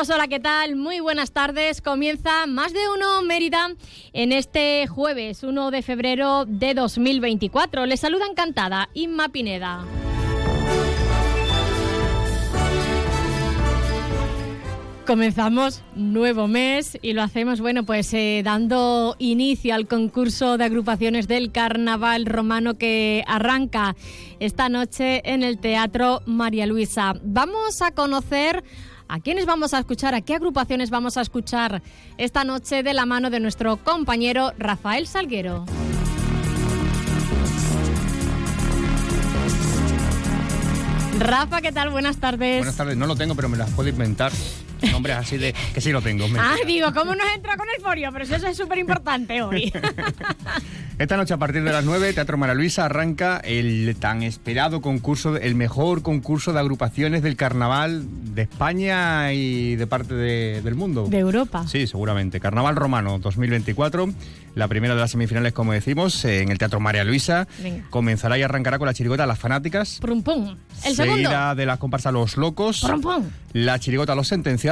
Hola, ¿qué tal? Muy buenas tardes. Comienza Más de Uno Mérida en este jueves 1 de febrero de 2024. Les saluda encantada Inma Pineda. Comenzamos nuevo mes y lo hacemos, bueno, pues eh, dando inicio al concurso de agrupaciones del Carnaval Romano que arranca esta noche en el Teatro María Luisa. Vamos a conocer ¿A quiénes vamos a escuchar? ¿A qué agrupaciones vamos a escuchar esta noche de la mano de nuestro compañero Rafael Salguero? Rafa, ¿qué tal? Buenas tardes. Buenas tardes. No lo tengo, pero me las puedo inventar. Nombres así de que sí lo tengo. Ah, digo, ¿cómo nos entra con el forio? Pero eso es súper importante hoy. Esta noche a partir de las 9, Teatro Mara Luisa arranca el tan esperado concurso, el mejor concurso de agrupaciones del carnaval de España y de parte del mundo. De Europa. Sí, seguramente. Carnaval Romano 2024. La primera de las semifinales, como decimos, en el Teatro María Luisa. Comenzará y arrancará con la chirigota Las Fanáticas. Prum, pum. El segundo. de las comparsas Los Locos. Prum, pum. La chirigota Los Sentenciados.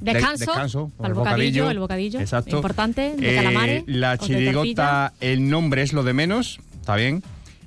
Descanso, descanso el bocadillo, el bocadillo, exacto. importante, de calamares. Eh, la chirigota, el nombre es lo de menos, está bien.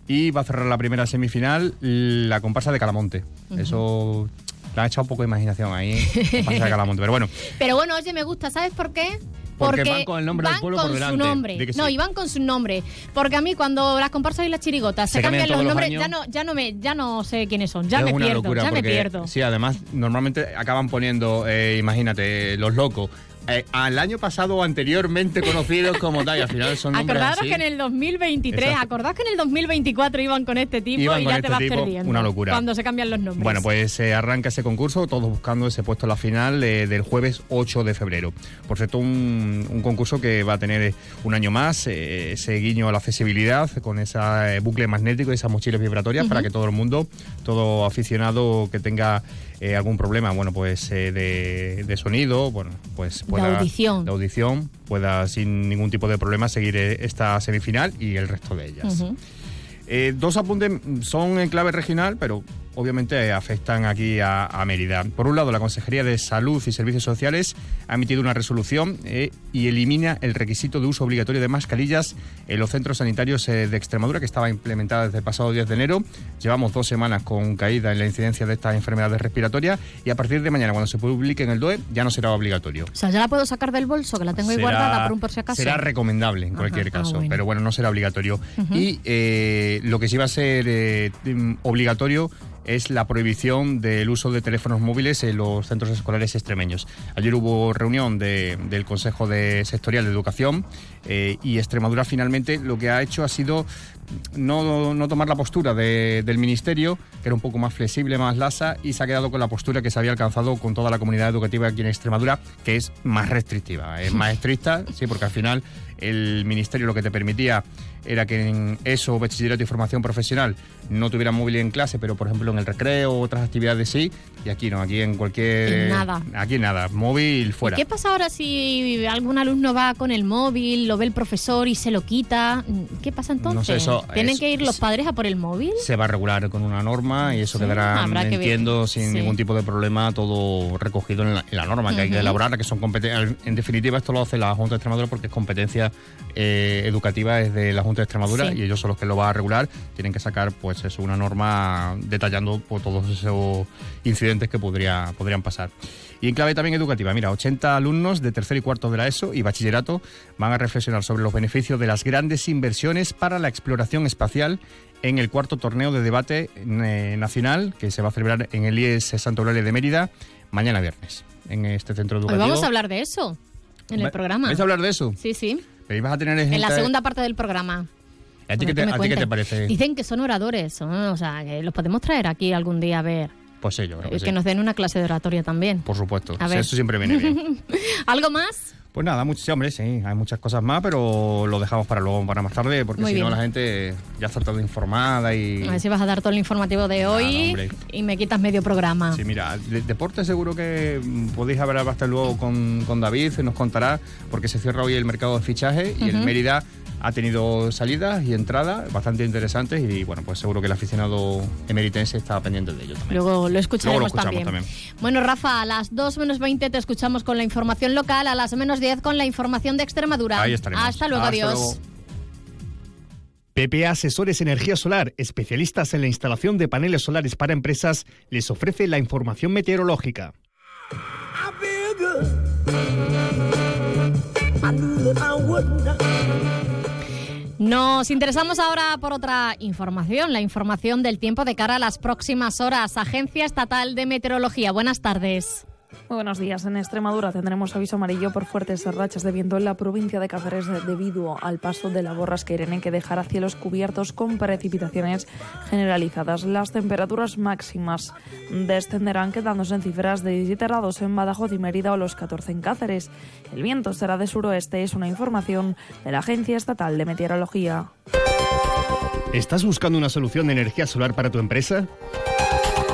Y va a cerrar la primera semifinal la comparsa de Calamonte. Eso le ha echado un poco de imaginación ahí, comparsa de Calamonte. Pero bueno. Pero bueno, oye, me gusta, ¿sabes por qué? Porque, van con el nombre del pueblo por delante. Su nombre. No, y van con su nombre. Porque a mí cuando las comparsas y las chirigotas se, cambian, los nombres, ya no, ya no me, ya no sé quiénes son. Ya me pierdo, ya me pierdo. Sí, además normalmente acaban poniendo, eh, imagínate, los locos eh, al año pasado o anteriormente conocidos como tal, y al final son nombres Acordaros que en el 2023, acordaros que en el 2024 iban con este tipo y ya te este vas perdiendo. Una locura. Cuando se cambian los nombres. Bueno, pues se arranca ese concurso, todos buscando ese puesto en la final eh, del jueves 8 de febrero. Por cierto, un, concurso que va a tener un año más, eh, ese guiño a la accesibilidad, con ese bucle magnético y esas mochilas vibratorias para que todo el mundo, todo aficionado que tenga eh, algún problema, bueno, pues eh, de, sonido, bueno, pues pueda, de audición. de audición, pueda sin ningún tipo de problema seguir eh, esta semifinal y el resto de ellas. dos apuntes son en clave regional, pero obviamente afectan aquí a, Mérida. Por un lado, la Consejería de Salud y Servicios Sociales ha emitido una resolución eh, y elimina el requisito de uso obligatorio de mascarillas en los centros sanitarios eh, de Extremadura, que estaba implementada desde el pasado 10 de enero. Llevamos dos semanas con caída en la incidencia de estas enfermedades respiratorias y a partir de mañana, cuando se publique en el DOE, ya no será obligatorio. O sea, ya la puedo sacar del bolso, que la tengo ahí guardada por un por si acaso. Será recomendable en cualquier ah, caso, pero bueno, no será obligatorio. Y eh, lo que sí va a ser obligatorio es la prohibición del uso de teléfonos móviles en los centros escolares extremeños. Ayer hubo reunión del Consejo de Sectorial de Educación eh, y Extremadura finalmente lo que ha hecho ha sido no, tomar la postura del Ministerio, que era un poco más flexible, más lasa, y se ha quedado con la postura que se había alcanzado con toda la comunidad educativa aquí en Extremadura, que es más restrictiva, es más estricta, sí, porque al final el Ministerio lo que te permitía era que en eso, bachillerato y formación profesional, no tuvieran móvil en clase, pero por ejemplo en el recreo o otras actividades sí, y aquí no, aquí en cualquier... nada. Aquí nada, móvil fuera. ¿Qué pasa ahora si algún alumno va con el móvil, lo ve el profesor y se lo quita? ¿Qué pasa entonces? ¿Tienen que ir los padres a por el móvil? Se va a regular con una norma y eso quedará, entiendo, sin ningún tipo de problema, todo recogido en la, norma que hay que elaborar, que son. En definitiva, esto lo hace la Junta de Extremadura porque es competencia eh, educativa es de la Junta de Extremadura y ellos son los que lo van a regular. Tienen que sacar, pues eso, una norma detallando pues, todos esos incidentes que podría, podrían pasar. Y en clave también educativa, mira, 80 alumnos de tercer y cuarto de la ESO y bachillerato van a reflexionar sobre los beneficios de las grandes inversiones para la exploración espacial en el cuarto torneo de debate eh, nacional que se va a celebrar en el IES Santo Eulalia de Mérida mañana viernes, en este centro educativo. Hoy vamos a hablar de eso en el programa. ¿Vais a hablar de eso? Sí, sí. Pero a tener En la segunda parte del programa. ¿A ti, qué te, parece? Dicen que son oradores, o sea, que los podemos traer aquí algún día a ver. Pues sí, yo creo que, que nos den una clase de oratoria también. Por supuesto. Eso siempre viene bien. ¿Algo más? Pues nada, muchos, hombre, sí, hay muchas cosas más, pero lo dejamos para luego, para más tarde, porque si no la gente ya está toda informada y... A ver si vas a dar todo el informativo de hoy y me quitas medio programa. Sí, mira, de, deporte seguro que podéis hablar hasta luego con, con David, nos contará, porque se cierra hoy el mercado de fichaje y el Mérida ha tenido salidas y entradas bastante interesantes y bueno, pues seguro que el aficionado emeritense está pendiente de ello también. Luego lo escucharemos, también. Bueno, Rafa, a las 2 menos 20 te escuchamos con la información local, a las menos 10 con la información de Extremadura. Ahí estaremos. Hasta luego, adiós. PPA Asesores Energía Solar, especialistas en la instalación de paneles solares para empresas, les ofrece la información meteorológica. Nos interesamos ahora por otra información, la información del tiempo de cara a las próximas horas. Agencia Estatal de Meteorología, buenas tardes. Muy buenos días. En Extremadura tendremos aviso amarillo por fuertes rachas de viento en la provincia de Cáceres debido al paso de la borrasca Irene que dejará cielos cubiertos con precipitaciones generalizadas. Las temperaturas máximas descenderán quedándose en cifras de 17 grados en Badajoz y Mérida o los 14 en Cáceres. El viento será de suroeste, es una información de la Agencia Estatal de Meteorología. ¿Estás buscando una solución de energía solar para tu empresa?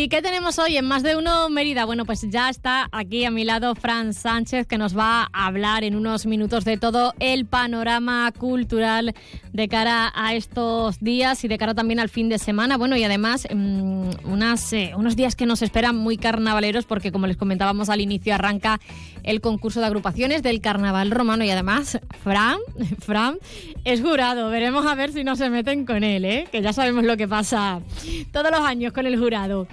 ¿Y qué tenemos hoy en Más de Uno Mérida? Bueno, pues ya está aquí a mi lado Fran Sánchez que nos va a hablar en unos minutos de todo el panorama cultural de cara a estos días y de cara también al fin de semana. Bueno, y además mm, eh, unos días que nos esperan muy carnavaleros porque como les comentábamos al inicio arranca el concurso de agrupaciones del Carnaval Romano y además Fran, Fran es jurado. Veremos a ver si no se meten con él, ¿eh? que ya sabemos lo que pasa todos los años con el jurado.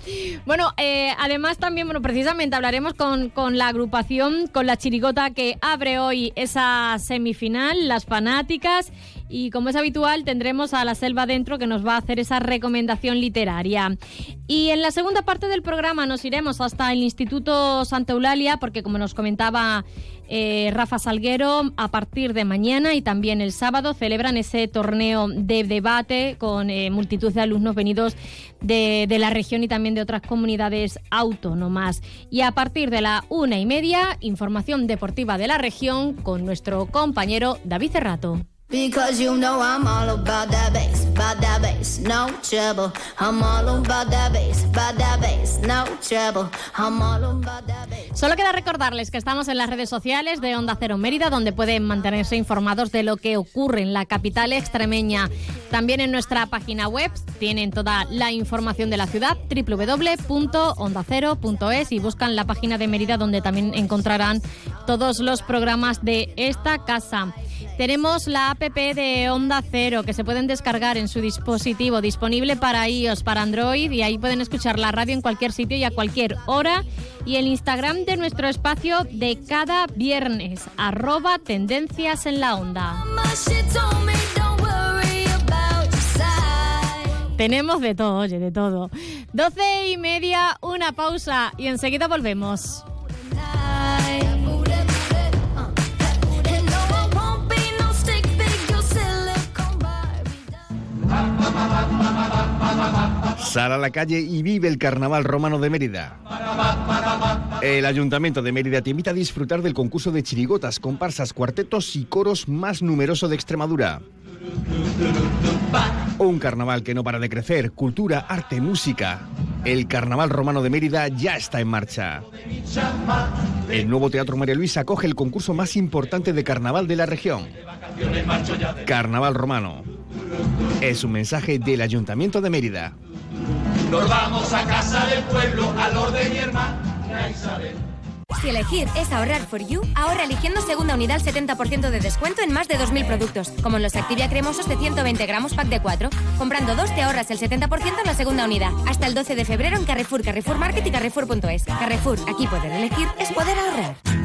Bueno, eh, además también, bueno, precisamente hablaremos con, con, la agrupación, con la chirigota que abre hoy esa semifinal, las fanáticas. Y como es habitual, tendremos a la Selva Dentro que nos va a hacer esa recomendación literaria. Y en la segunda parte del programa nos iremos hasta el Instituto Santa Eulalia, porque como nos comentaba eh, Rafa Salguero, a partir de mañana y también el sábado celebran ese torneo de debate con eh, multitud de alumnos venidos de, de, la región y también de otras comunidades autónomas. Y a partir de la una y media, información deportiva de la región con nuestro compañero David Cerrato. Because you know I'm all about that bass, about bass, no trouble. I'm all about that bass, about bass, no trouble. I'm all about that bass. Solo queda recordarles que estamos en las redes sociales de Onda Cero Mérida, donde pueden mantenerse informados de lo que ocurre en la capital extremeña. También en nuestra página web tienen toda la información de la ciudad, www.ondacero.es y buscan la página de Mérida, donde también encontrarán todos los programas de esta casa. Tenemos la app de Onda Cero que se pueden descargar en su dispositivo, disponible para iOS, para Android y ahí pueden escuchar la radio en cualquier sitio y a cualquier hora. Y el Instagram de nuestro espacio de cada viernes, arroba tendencias en la onda. Tenemos de todo, oye, de todo. Doce y media, una pausa y enseguida volvemos. Sal a la calle y vive el Carnaval Romano de Mérida. El Ayuntamiento de Mérida te invita a disfrutar del concurso de chirigotas, comparsas, cuartetos y coros más numeroso de Extremadura. Un carnaval que no para de crecer, cultura, arte, música. El Carnaval Romano de Mérida ya está en marcha. El nuevo Teatro María Luisa acoge el concurso más importante de carnaval de la región. Carnaval Romano. Es un mensaje del Ayuntamiento de Mérida. Nos vamos a casa del pueblo, al orden mi hermana Isabel. Si elegir es ahorrar for you, ahorra eligiendo segunda unidad al 70% de descuento en más de 2.000 productos, como en los Activia cremosos de 120 gramos pack de 4. Comprando dos te ahorras el 70% en la segunda unidad. Hasta el 12 de febrero en Carrefour, Carrefour Market y Carrefour.es. Carrefour, aquí poder elegir es poder ahorrar.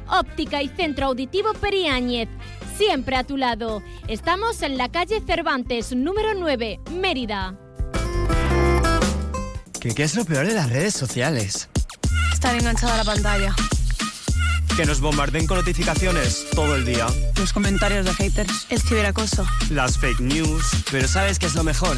Óptica y Centro Auditivo Periáñez. Siempre a tu lado. Estamos en la calle Cervantes, número 9, Mérida. ¿Qué, qué es lo peor de las redes sociales? Estar enganchada a la pantalla. Que nos bombarden con notificaciones todo el día. Los comentarios de haters. El ciberacoso. Las fake news. Pero ¿sabes qué es lo mejor?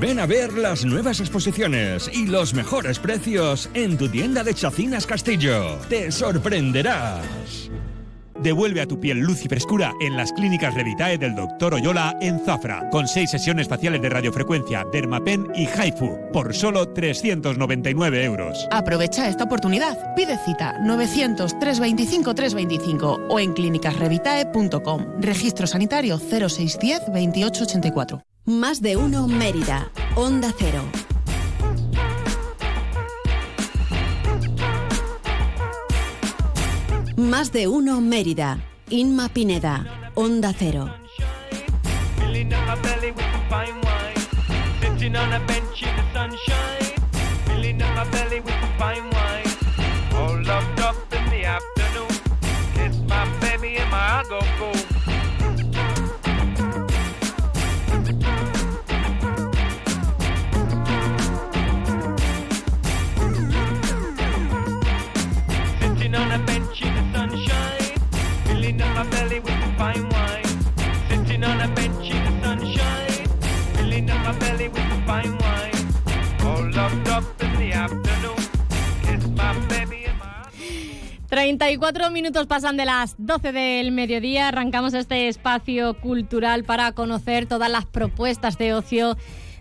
Ven a ver las nuevas exposiciones y los mejores precios en tu tienda de Chacinas Castillo. Te sorprenderás. Devuelve a tu piel luz y frescura en las clínicas Revitae del Dr. Oyola en Zafra, con seis sesiones faciales de radiofrecuencia, Dermapen y Haifu, por solo 399 euros. Aprovecha esta oportunidad. Pide cita 900-325-325 o en clínicasrevitae.com. Registro sanitario 0610 2884. Más de uno Mérida. Onda Cero. Más de uno Mérida. Inma Pineda. Onda Cero. 34 minutos pasan de las 12 del mediodía. Arrancamos este espacio cultural para conocer todas las propuestas de ocio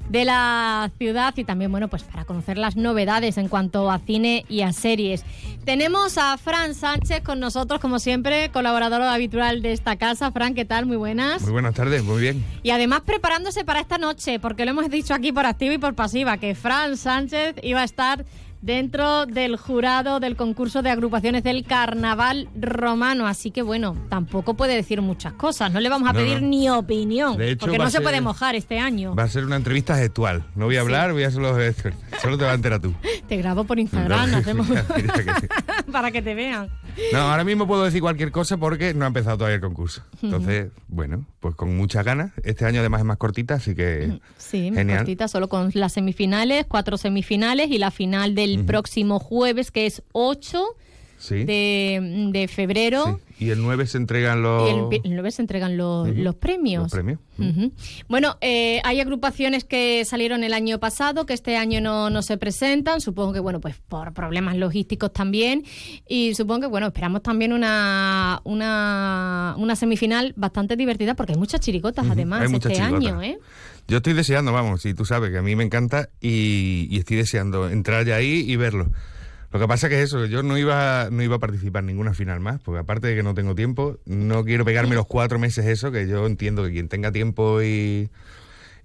de la ciudad y también, bueno, pues para conocer las novedades en cuanto a cine y a series. Tenemos a Fran Sánchez con nosotros, como siempre, colaborador habitual de esta casa. Fran, ¿qué tal? Muy buenas. Muy buenas tardes, muy bien. Y además preparándose para esta noche, porque lo hemos dicho aquí por activa y por pasiva, que Fran Sánchez iba a estar dentro del jurado del concurso de agrupaciones del Carnaval Romano. Así que bueno, tampoco puede decir muchas cosas. No le vamos a No, pedir no. ni opinión, De hecho, porque no se puede mojar este año. Va a ser una entrevista gestual. No voy a hablar, voy a solo, solo te vas a enterar tú. Te grabo por Instagram, No, hacemos para que te vean. No, ahora mismo puedo decir cualquier cosa porque no ha empezado todavía el concurso. Entonces, bueno, pues con muchas ganas. Este año además es más cortita, así que Sí, Genial. cortita, solo con las semifinales, cuatro semifinales y la final del próximo jueves, que es 8 sí. de, de febrero. Sí. Y el 9 se entregan los... El, pi- el 9 se entregan los, los premios. Los premios. Bueno, eh, hay agrupaciones que salieron el año pasado, que este año no, no se presentan, supongo que, bueno, pues por problemas logísticos también, y supongo que, bueno, esperamos también una, una, una semifinal bastante divertida, porque hay muchas chiricotas, además, Hay muchas este año, ¿eh? Yo estoy deseando, vamos, y tú sabes que a mí me encanta y, y estoy deseando entrar ya ahí y verlo. Lo que pasa que es eso, yo no iba, no iba a participar en ninguna final más, porque aparte de que no tengo tiempo, no quiero pegarme los cuatro meses eso, que yo entiendo que quien tenga tiempo y,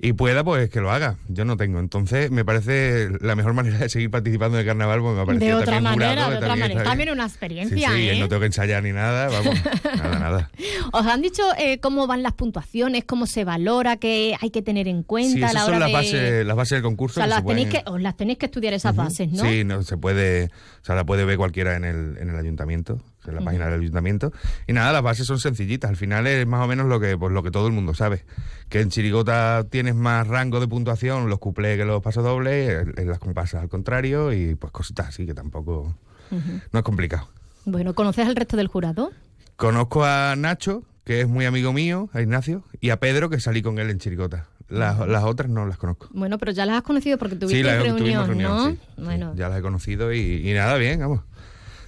y pueda, pues que lo haga. Yo no tengo. Entonces, me parece la mejor manera de seguir participando en el carnaval, porque me parece De otra también manera, jurado, de otra también manera. También una experiencia, sí, ¿eh? no tengo que ensayar ni nada, vamos, nada, nada. ¿Os han dicho eh, cómo van las puntuaciones, cómo se valora, qué hay que tener en cuenta Sí, a la hora son las de... bases, las bases del o concurso. sea, que las se tenéis pueden- que, os las tenéis que estudiar esas bases, ¿no? Sí, no, se puede, o sea, la puede ver cualquiera en el, en el ayuntamiento, en la página del ayuntamiento. Y nada, las bases son sencillitas. Al final es más o menos lo que, pues, lo que todo el mundo sabe. Que en Chirigota tienes más rango de puntuación, los cuplés que los pasodobles, en las comparsas al contrario, y pues cositas así que tampoco, no es complicado. Bueno, ¿conoces al resto del jurado? Conozco a Nacho, que es muy amigo mío, a Ignacio, y a Pedro, que salí con él en Chirigota. Las, las otras no las conozco. Bueno, pero ya las has conocido porque tuviste Sí, la- reunión, tuvimos reunión, ¿no? sí, Bueno, Ya las he conocido y, y nada, bien, vamos.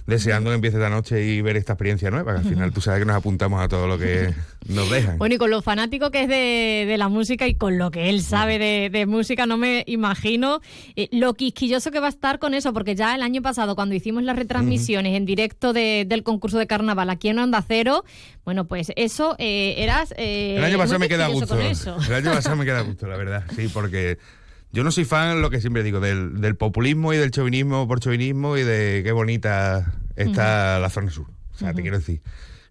Deseando que empiece esta noche y ver esta experiencia nueva, que al final tú sabes que nos apuntamos a todo lo que nos dejan. Bueno, y con lo fanático que es de, de la música y con lo que él sabe de, de música, no me imagino eh, lo quisquilloso que va a estar con eso, porque ya el año pasado, cuando hicimos las retransmisiones en directo de- del concurso de carnaval aquí en Onda Cero, bueno, pues eso eh, eras. eh, El año pasado me queda gusto. El año pasado me queda gusto, la verdad. Sí, porque yo no soy fan, lo que siempre digo, del, del populismo y del chauvinismo por chauvinismo y de qué bonita está la zona sur. O sea, te quiero decir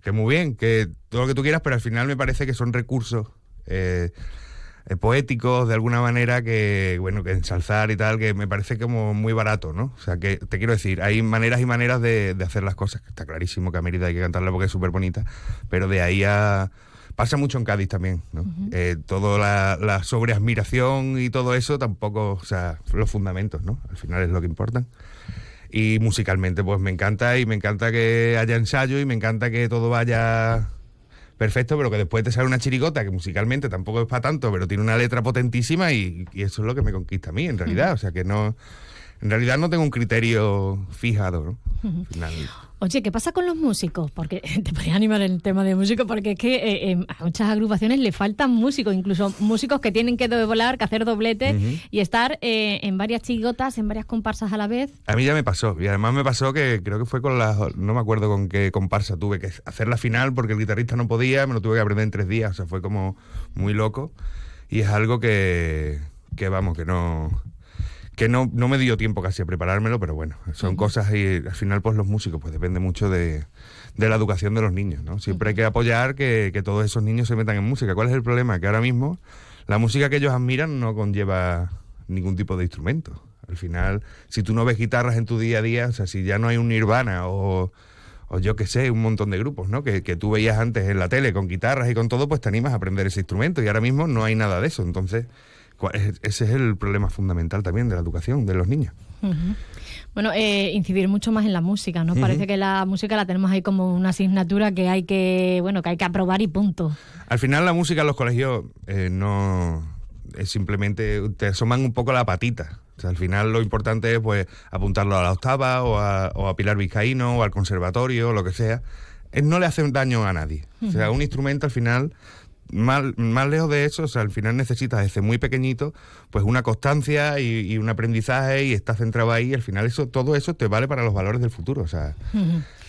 que muy bien, que todo lo que tú quieras, pero al final me parece que son recursos eh, eh, poéticos de alguna manera que, bueno, que ensalzar y tal, que me parece como muy barato, ¿no? O sea, que te quiero decir, hay maneras y maneras de, de hacer las cosas, que está clarísimo que a Mérida hay que cantarla porque es súper bonita, pero de ahí a... Pasa mucho en Cádiz también, ¿no? Eh, toda la, la sobreadmiración y todo eso tampoco, o sea, los fundamentos, ¿no? Al final es lo que importan. Y musicalmente, pues me encanta y me encanta que haya ensayo y me encanta que todo vaya perfecto, pero que después te sale una chirigota que musicalmente tampoco es para tanto, pero tiene una letra potentísima y, y eso es lo que me conquista a mí, en realidad. O sea que no. En realidad no tengo un criterio fijado, ¿no? Oye, ¿qué pasa con los músicos? Porque te podría animar el tema de músicos, porque es que eh, eh, a muchas agrupaciones le faltan músicos, incluso músicos que tienen que volar, que hacer doblete Ujú. y estar eh, en varias chigotas, en varias comparsas a la vez. A mí ya me pasó, y además me pasó que creo que fue con la. No me acuerdo con qué comparsa tuve que hacer la final porque el guitarrista no podía, me lo tuve que aprender en tres días, o sea, fue como muy loco. Y es algo que, que vamos, que no. Que no, no me dio tiempo casi a preparármelo, pero bueno, son cosas y al final pues los músicos, pues depende mucho de, de la educación de los niños, ¿no? Siempre hay que apoyar que, que todos esos niños se metan en música. ¿Cuál es el problema? Que ahora mismo la música que ellos admiran no conlleva ningún tipo de instrumento. Al final, si tú no ves guitarras en tu día a día, o sea, si ya no hay un Nirvana o, o yo qué sé, un montón de grupos, ¿no? Que, que tú veías antes en la tele con guitarras y con todo, pues te animas a aprender ese instrumento y ahora mismo no hay nada de eso. Entonces, ¿cuál es- ese es el problema fundamental también de la educación de los niños. Bueno, eh, incidir mucho más en la música, ¿no? Parece que la música la tenemos ahí como una asignatura que hay que, bueno, que hay que aprobar y punto. Al final la música en los colegios eh, no es simplemente te asoman un poco la patita. O sea, al final lo importante es pues apuntarlo a la octava o a, o a Pilar Vizcaíno o al conservatorio o lo que sea. Eh, no le hace daño a nadie. O sea, un instrumento al final más, más lejos de eso, o sea, al final necesitas desde muy pequeñito, pues una constancia y, y un aprendizaje y estás centrado ahí y al final eso, todo eso te vale para los valores del futuro, o sea,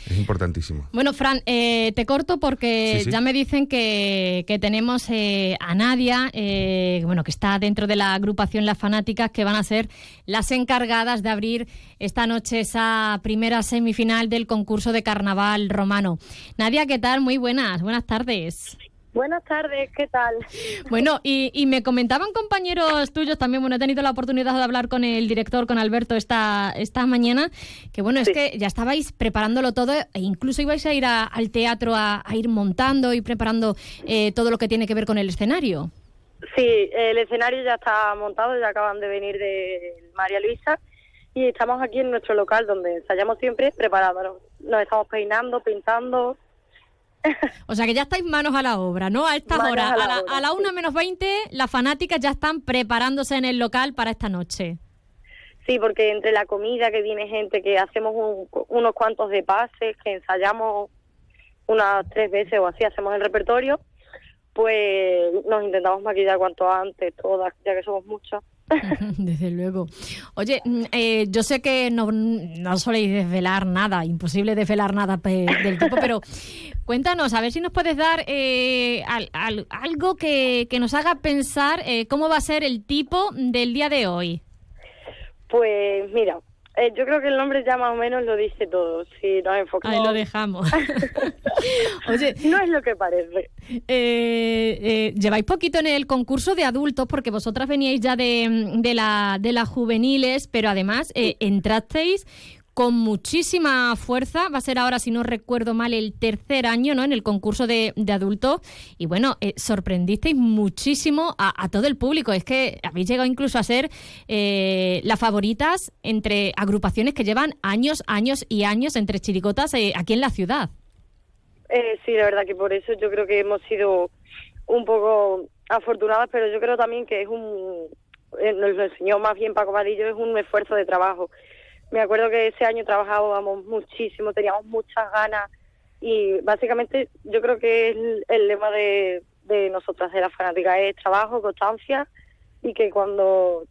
es importantísimo. Bueno, Fran, eh, te corto porque Sí, sí. ya me dicen que, que tenemos eh, a Nadia, eh, bueno, que está dentro de la agrupación Las Fanáticas, que van a ser las encargadas de abrir esta noche esa primera semifinal del concurso de carnaval romano. Nadia, ¿qué tal? Muy buenas, buenas tardes. Buenas tardes, ¿qué tal? Bueno, y, y me comentaban compañeros tuyos también, bueno, he tenido la oportunidad de hablar con el director, con Alberto, esta, esta mañana, que bueno, es que ya estabais preparándolo todo e incluso ibais a ir a- al teatro a, a ir montando y preparando eh, todo lo que tiene que ver con el escenario. Sí, el escenario ya está montado, ya acaban de venir de María Luisa y estamos aquí en nuestro local donde ensayamos siempre preparándonos. Nos estamos peinando, pintando O sea que ya estáis manos a la obra, ¿no? A estas Manos horas, a a la a la sí. una menos 20, las fanáticas ya están preparándose en el local para esta noche. Sí, porque entre la comida que viene gente, que hacemos un- unos cuantos de pases, que ensayamos unas tres veces o así, hacemos el repertorio, pues nos intentamos maquillar cuanto antes, todas, ya que somos muchas. Desde luego. Oye, mm, eh, yo sé que no, no soléis desvelar nada, imposible desvelar nada del tipo, pero cuéntanos, a ver si nos puedes dar eh, al- al- algo que, que nos haga pensar eh, cómo va a ser el tipo del día de hoy. Pues mira, eh, yo creo que el nombre ya más o menos lo dice todo, si nos enfocamos. Ahí lo dejamos. Oye, no es lo que parece. Eh, eh, lleváis poquito en el concurso de adultos porque vosotras veníais ya de, de, la, de las juveniles, pero además eh, entrasteis con muchísima fuerza. Va a ser ahora, si no recuerdo mal, el tercer año ¿no? en el concurso de, de adultos. Y bueno, eh, sorprendisteis muchísimo a, todo el público. Es que habéis llegado incluso a ser eh, las favoritas entre agrupaciones que llevan años, años y años entre chiricotas eh, aquí en la ciudad. Eh, sí, de verdad que por eso yo creo que hemos sido un poco afortunadas, pero yo creo también que es un, eh, nos enseñó más bien Paco Vadillo, es un esfuerzo de trabajo. Me acuerdo que ese año trabajábamos muchísimo, teníamos muchas ganas y básicamente yo creo que el, el lema de, de nosotras, de la fanática, es trabajo, constancia y que cuando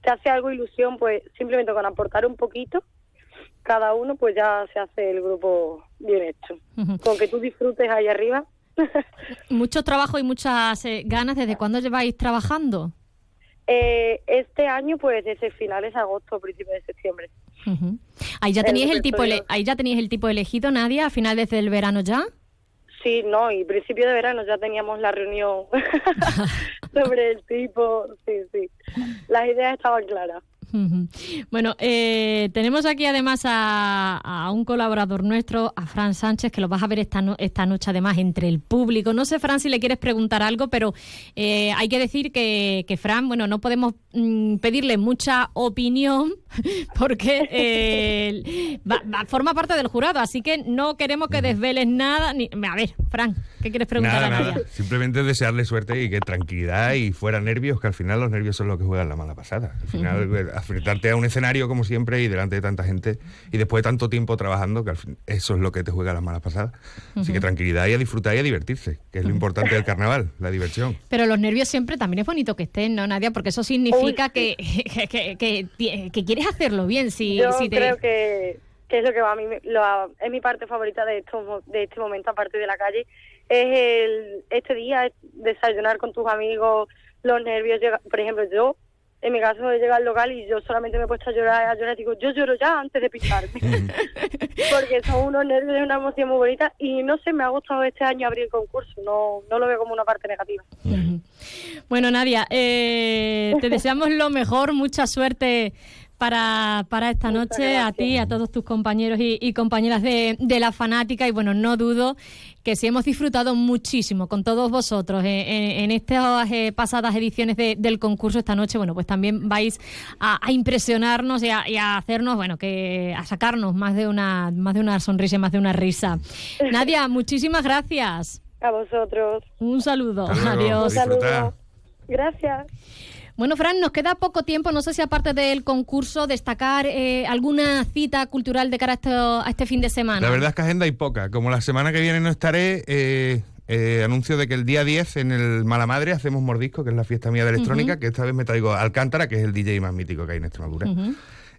te hace algo ilusión, pues simplemente con aportar un poquito, cada uno pues ya se hace el grupo bien hecho. Con que tú disfrutes ahí arriba. Mucho trabajo y muchas eh, ganas. ¿Desde cuándo lleváis trabajando? Eh, este año pues desde finales de agosto, principios de septiembre. Ujú. Ahí ya El teníais el tipo, ele- ahí ya teníais el tipo elegido, Nadia, a finales del verano ya. Sí, no, y principio de verano ya teníamos la reunión sobre el tipo, sí, sí. Las ideas estaban claras. Bueno, eh, tenemos aquí además a, a un colaborador nuestro, a Fran Sánchez, que lo vas a ver esta, no- esta noche además entre el público. No sé, Fran, si le quieres preguntar algo, pero eh, hay que decir que, que Fran, bueno, no podemos mm, pedirle mucha opinión porque eh, va- va- forma parte del jurado, así que no queremos que desveles nada. Ni... A ver, Fran, ¿qué quieres preguntar Nada, a Nadia? nada. Simplemente desearle suerte y que tranquilidad y fuera nervios, que al final los nervios son los que juegan la mala pasada. Al final, Ujú. eh, enfrentarte a un escenario como siempre y delante de tanta gente y después de tanto tiempo trabajando, que al fin, eso es lo que te juega la mala pasada. Así que tranquilidad y a disfrutar y a divertirse, que es lo importante del carnaval, la diversión. Pero los nervios siempre también es bonito que estén, ¿no, Nadia? Porque eso significa que, que, que- que ti- que quieres hacerlo bien. Si, Yo si te... creo que, que es lo que va a mí, lo- es mi parte favorita de, estos mo- de este momento, aparte de la calle, es el, este día, es desayunar con tus amigos, los nervios, llega- por ejemplo, yo, en mi caso, he llegado al local y yo solamente me he puesto a llorar, a llorar, y digo, yo lloro ya antes de pisarme, porque son unos nervios y una emoción muy bonita, y no sé, me ha gustado este año abrir el concurso, no, no lo veo como una parte negativa. Bueno, Nadia, eh, te deseamos lo mejor, mucha suerte para, para esta noche, a ti, a todos tus compañeros y, y compañeras de, de la fanática. Y bueno, no dudo que si hemos disfrutado muchísimo con todos vosotros eh, en, en estas eh, pasadas ediciones de- del concurso esta noche, bueno, pues también vais a, a impresionarnos y a, y a hacernos, bueno, que a sacarnos más de una, más de una sonrisa y más de una risa. Nadia, muchísimas gracias. A vosotros. Un saludo. Luego. Adiós. Un saludo. Gracias. Bueno, Fran, nos queda poco tiempo. No sé si aparte del concurso, destacar eh, alguna cita cultural de cara a, esto- a este fin de semana. La verdad es que agenda hay poca. Como la semana que viene no estaré, eh, eh, anuncio de que el día 10 en el Malamadre hacemos Mordisco, que es la fiesta mía de electrónica, que esta vez me traigo a Alcántara, que es el DJ más mítico que hay en Extremadura.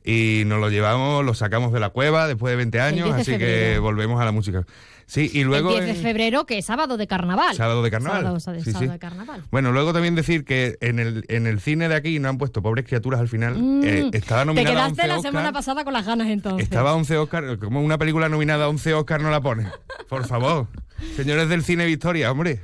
Y nos lo llevamos, lo sacamos de la cueva después de 20 años, 10 de así que volvemos a la música. Sí, y luego... el 10 de en- febrero, que es sábado de carnaval. Sábado de carnaval. Sábado, sábado Sí, sí. de carnaval. Bueno, luego también decir que en el, en el cine de aquí no han puesto pobres criaturas al final. Mm. Eh, estaba Te nominada a quedaste 11 la Oscar. semana pasada con las ganas entonces. Estaba a 11 Oscar, como una película nominada a 11 Oscar no la pone. Por favor. Señores del cine Victoria, hombre.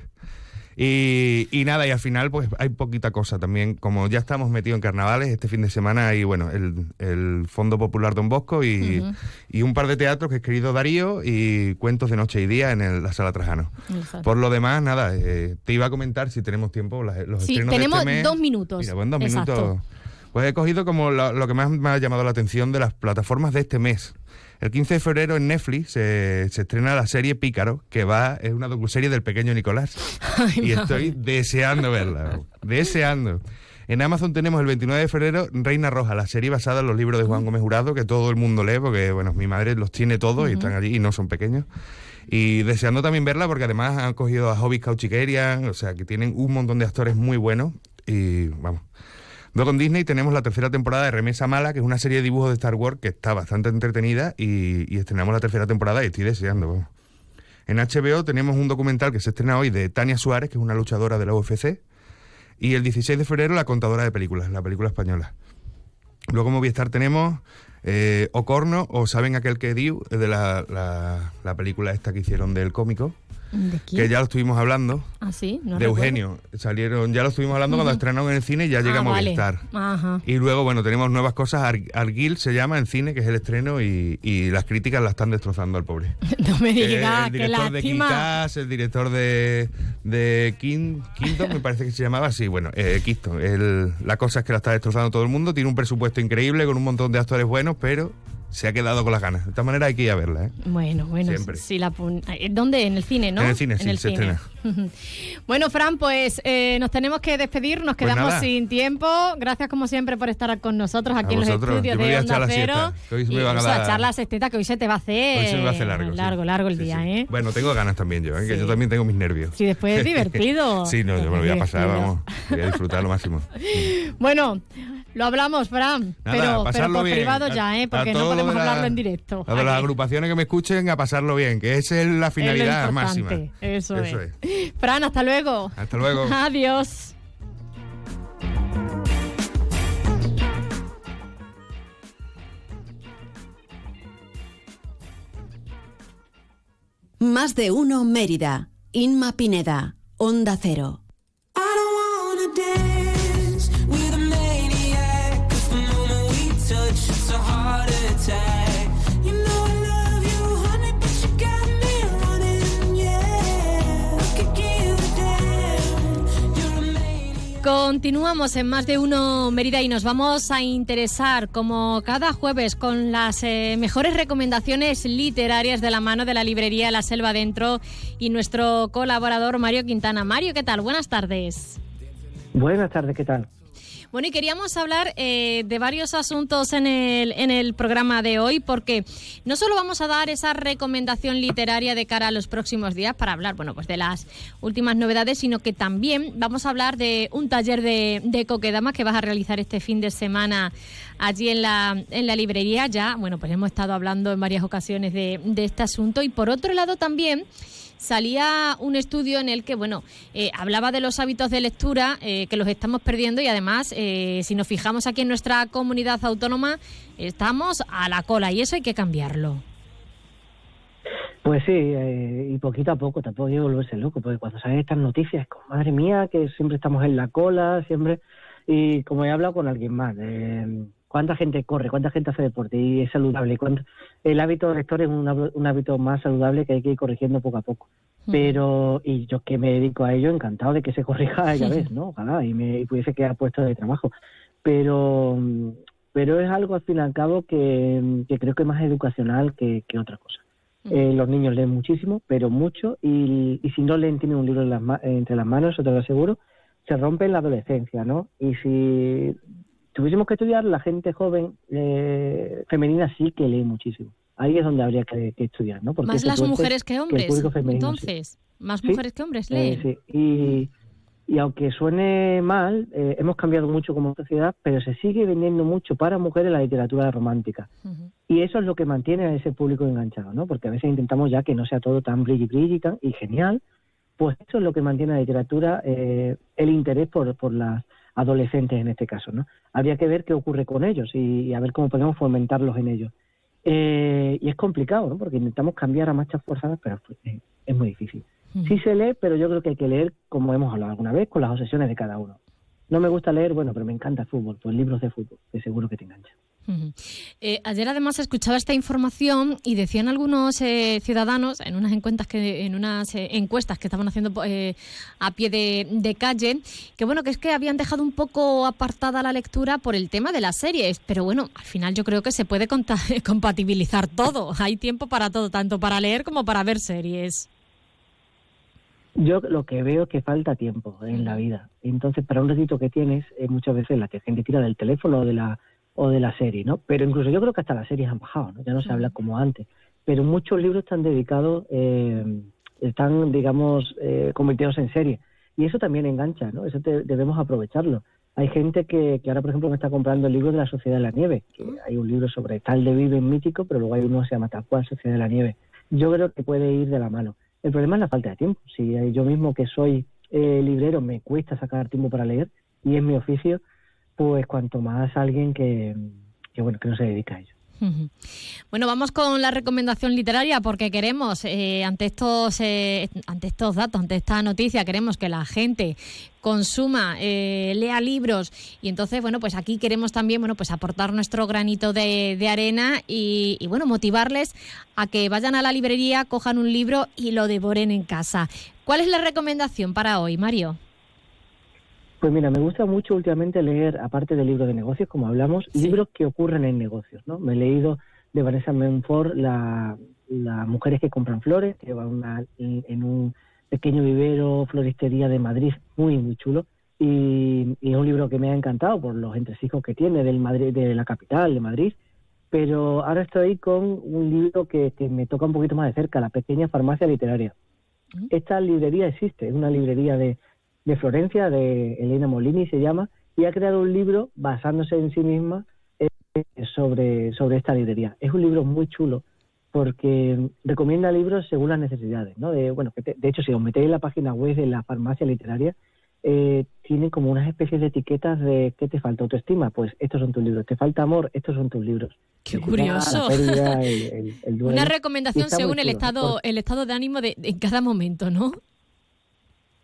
Y, y nada, y al final pues hay poquita cosa también, como ya estamos metidos en carnavales, este fin de semana hay, bueno, el, el Fondo Popular Don Bosco y, y un par de teatros que es querido Darío y Cuentos de Noche y Día en el- la Sala Trajano. Exacto. Por lo demás, nada, eh, te iba a comentar si tenemos tiempo las- los Sí, estrenos de tenemos este mes. dos minutos. Mira, pues en dos Exacto. minutos. Pues he cogido como lo, lo que más me ha llamado la atención de las plataformas de este mes. El 15 de febrero en Netflix se, se estrena la serie Pícaro, que va es una docuserie del pequeño Nicolás. y estoy deseando verla, deseando. En Amazon tenemos el 29 de febrero Reina Roja, la serie basada en los libros de Juan Gómez Jurado, que todo el mundo lee, porque bueno, mi madre los tiene todos y están allí y no son pequeños. Y deseando también verla porque además han cogido a Hobbies Cauchiquerian, o sea que tienen un montón de actores muy buenos y vamos. Luego en Disney tenemos la tercera temporada de Remesa Mala, que es una serie de dibujos de Star Wars que está bastante entretenida y, estrenamos la tercera temporada y estoy deseando. En HBO tenemos un documental que se estrena hoy de Tania Suárez, que es una luchadora de la UFC. Y el 16 de febrero La Contadora de Películas, la película española. Luego en Movistar tenemos eh, Ocorno o Saben aquel que diu, de la, la, la película esta que hicieron del cómico. ¿De quién? Que ya lo estuvimos hablando. Ah, sí, no de recuerdo. Eugenio. Salieron, ya lo estuvimos hablando cuando estrenaron en el cine y ya llega Ah, a vale. Movistar. Ajá. Y luego, bueno, tenemos nuevas cosas. Ar Arguil se llama en cine, que es el estreno, y, y las críticas la están destrozando al pobre. No me digas, el qué director de. Kick-Ass, el director de, de King, Kingdom, me parece que se llamaba así. Bueno, eh, Kingston. El- la cosa es que la está destrozando todo el mundo. Tiene un presupuesto increíble con un montón de actores buenos, pero se ha quedado con las ganas. De esta manera hay que ir a verla. ¿eh? Bueno, bueno, Siempre. si la eh, ¿Dónde? En el cine, ¿no? En el cine, sí, se estrena. bueno, Fran, pues eh, nos tenemos que despedir, nos Pues quedamos nada. sin tiempo. Gracias como siempre por estar con nosotros aquí A en los vosotros. estudios Yo de a Onda Cero. hoy se me van a dar- echar la sexteta que hoy se te va a hacer Hoy se me va a hacer largo, sí. largo, largo el día, ¿eh? Bueno, tengo ganas también yo, ¿eh? que Sí. yo también tengo mis nervios. Sí, después es divertido. sí, no, yo me lo voy a pasar, vamos. Voy a disfrutar lo máximo. Bueno, lo hablamos, Fran, Nada, pero, pero pasarlo por bien. privado A- ya, ¿eh? Porque no podemos de la- hablarlo en directo. A las agrupaciones que me escuchen, a pasarlo bien, que esa es la finalidad Es máxima. Eso, Eso es. Fran, hasta luego. Hasta luego. Adiós. Más de uno Mérida. Inma Pineda. Onda Cero. Continuamos en más de uno Mérida y nos vamos a interesar como cada jueves con las eh, mejores recomendaciones literarias de la mano de la librería La Selva Dentro y nuestro colaborador Mario Quintana. Mario, ¿qué tal? Buenas tardes. Buenas tardes, ¿qué tal? Bueno, y queríamos hablar eh, de varios asuntos en el, en el programa de hoy, porque no solo vamos a dar esa recomendación literaria de cara a los próximos días para hablar, bueno, pues de las últimas novedades, sino que también vamos a hablar de un taller de, de coquedama que vas a realizar este fin de semana allí en la, en la librería. Ya, bueno, pues hemos estado hablando en varias ocasiones de, de este asunto. Y por otro lado también salía un estudio en el que, bueno, eh, hablaba de los hábitos de lectura, eh, que los estamos perdiendo y además, eh, si nos fijamos aquí en nuestra comunidad autónoma, estamos a la cola y eso hay que cambiarlo. Pues sí, eh, y poquito a poco, tampoco hay que volverse loco, porque cuando salen estas noticias, como, madre mía, que siempre estamos en la cola, siempre. Y como he hablado con alguien más, eh, ¿cuánta gente corre? ¿Cuánta gente hace deporte? Y es saludable. ¿Cuánto- El hábito de lector es un, hábito más saludable que hay que ir corrigiendo poco a poco. Pero, y yo que me dedico a ello, encantado de que se corrija ya vez, ¿no? Ojalá, y me y pudiese quedar puesto de trabajo. Pero, mm, pero es algo al fin y al cabo que, que creo que es más educacional que, que otra cosa. Eh, los niños leen muchísimo, pero mucho, y, y si no leen, tienen un libro en las ma- entre las manos, eso te lo aseguro, se rompe en la adolescencia, ¿no? Y si tuviésemos que estudiar, la gente joven eh, femenina sí que lee muchísimo. Ahí es donde habría que, que estudiar, ¿no? Porque Más las mujeres que hombres. sí. Entonces, más Sí. mujeres que hombres Eh, leen. sí. Y, y aunque suene mal, eh, hemos cambiado mucho como sociedad, pero se sigue vendiendo mucho para mujeres la literatura romántica. Y eso es lo que mantiene a ese público enganchado, ¿no? Porque a veces intentamos ya que no sea todo tan brilli brilli tan- y genial, pues eso es lo que mantiene a la literatura, eh, el interés por, por las adolescentes en este caso, ¿no? Habría que ver qué ocurre con ellos y, y a ver cómo podemos fomentarlos en ellos. Eh, y es complicado, ¿no? Porque intentamos cambiar a marchas forzadas, pero es muy difícil. Sí se lee, pero yo creo que hay que leer, como hemos hablado alguna vez, con las obsesiones de cada uno. No me gusta leer, bueno, pero me encanta el fútbol, pues libros de fútbol, que seguro que te enganchan. Eh, ayer además escuchaba esta información y decían algunos eh, ciudadanos en unas encuestas que en unas eh, encuestas que estaban haciendo a pie de, calle que bueno que es que habían dejado un poco apartada la lectura por el tema de las series, pero bueno al final yo creo que se puede compatibilizar todo, hay tiempo para todo, tanto para leer como para ver series. Yo lo que veo es que falta tiempo en la vida. Entonces, para un ratito que tienes, muchas veces la que gente tira del teléfono o de la o de la serie, ¿no? Pero incluso yo creo que hasta las series han bajado, ¿no? Ya no se habla como antes. Pero muchos libros están dedicados, eh, están, digamos, eh, en serie. Y eso también engancha, ¿no? Eso debemos aprovecharlo. Hay gente que, que, ahora, por ejemplo, me está comprando el libro de la Sociedad de la Nieve. Que hay un libro sobre tal de Vive mítico, pero luego hay uno que se llama tal cual Sociedad de la Nieve. Yo creo que puede ir de la mano. El problema es la falta de tiempo. Si yo mismo que soy eh, librero me cuesta sacar tiempo para leer y es mi oficio, pues cuanto más alguien que, bueno que no se dedica a ello. Bueno, vamos con la recomendación literaria porque queremos, eh, ante, estos, eh, ante estos datos, ante esta noticia, queremos que la gente consuma, eh, lea libros y entonces, bueno, pues aquí queremos también, bueno, pues aportar nuestro granito de, arena y, y, bueno, motivarles a que vayan a la librería, cojan un libro y lo devoren en casa. ¿Cuál es la recomendación para hoy, Mario? Pues mira, me gusta mucho últimamente leer, aparte de libros de negocios, como hablamos, libros que ocurren en negocios, ¿no? Me he leído de Vanessa Menford Las mujeres que compran flores, que va una, en un pequeño vivero, floristería de Madrid, muy, muy chulo. Y, es un libro que me ha encantado por los entresijos que tiene del Madrid, de la capital, de Madrid. Pero ahora estoy con un libro que, que me toca un poquito más de cerca, La pequeña farmacia literaria. Esta librería existe, es una librería de de Florencia, de Elena Molini se llama, y ha creado un libro basándose en sí misma eh, sobre, sobre esta librería. Es un libro muy chulo porque recomienda libros según las necesidades, ¿no? De, bueno, de hecho, si os metéis en la página web de la farmacia literaria, eh, tienen como unas especies de etiquetas de ¿qué te falta? Autoestima, pues estos son tus libros. ¿Te falta amor? Estos son tus libros. Qué curioso. Una recomendación según el estado, el estado de ánimo de, en cada momento, ¿no?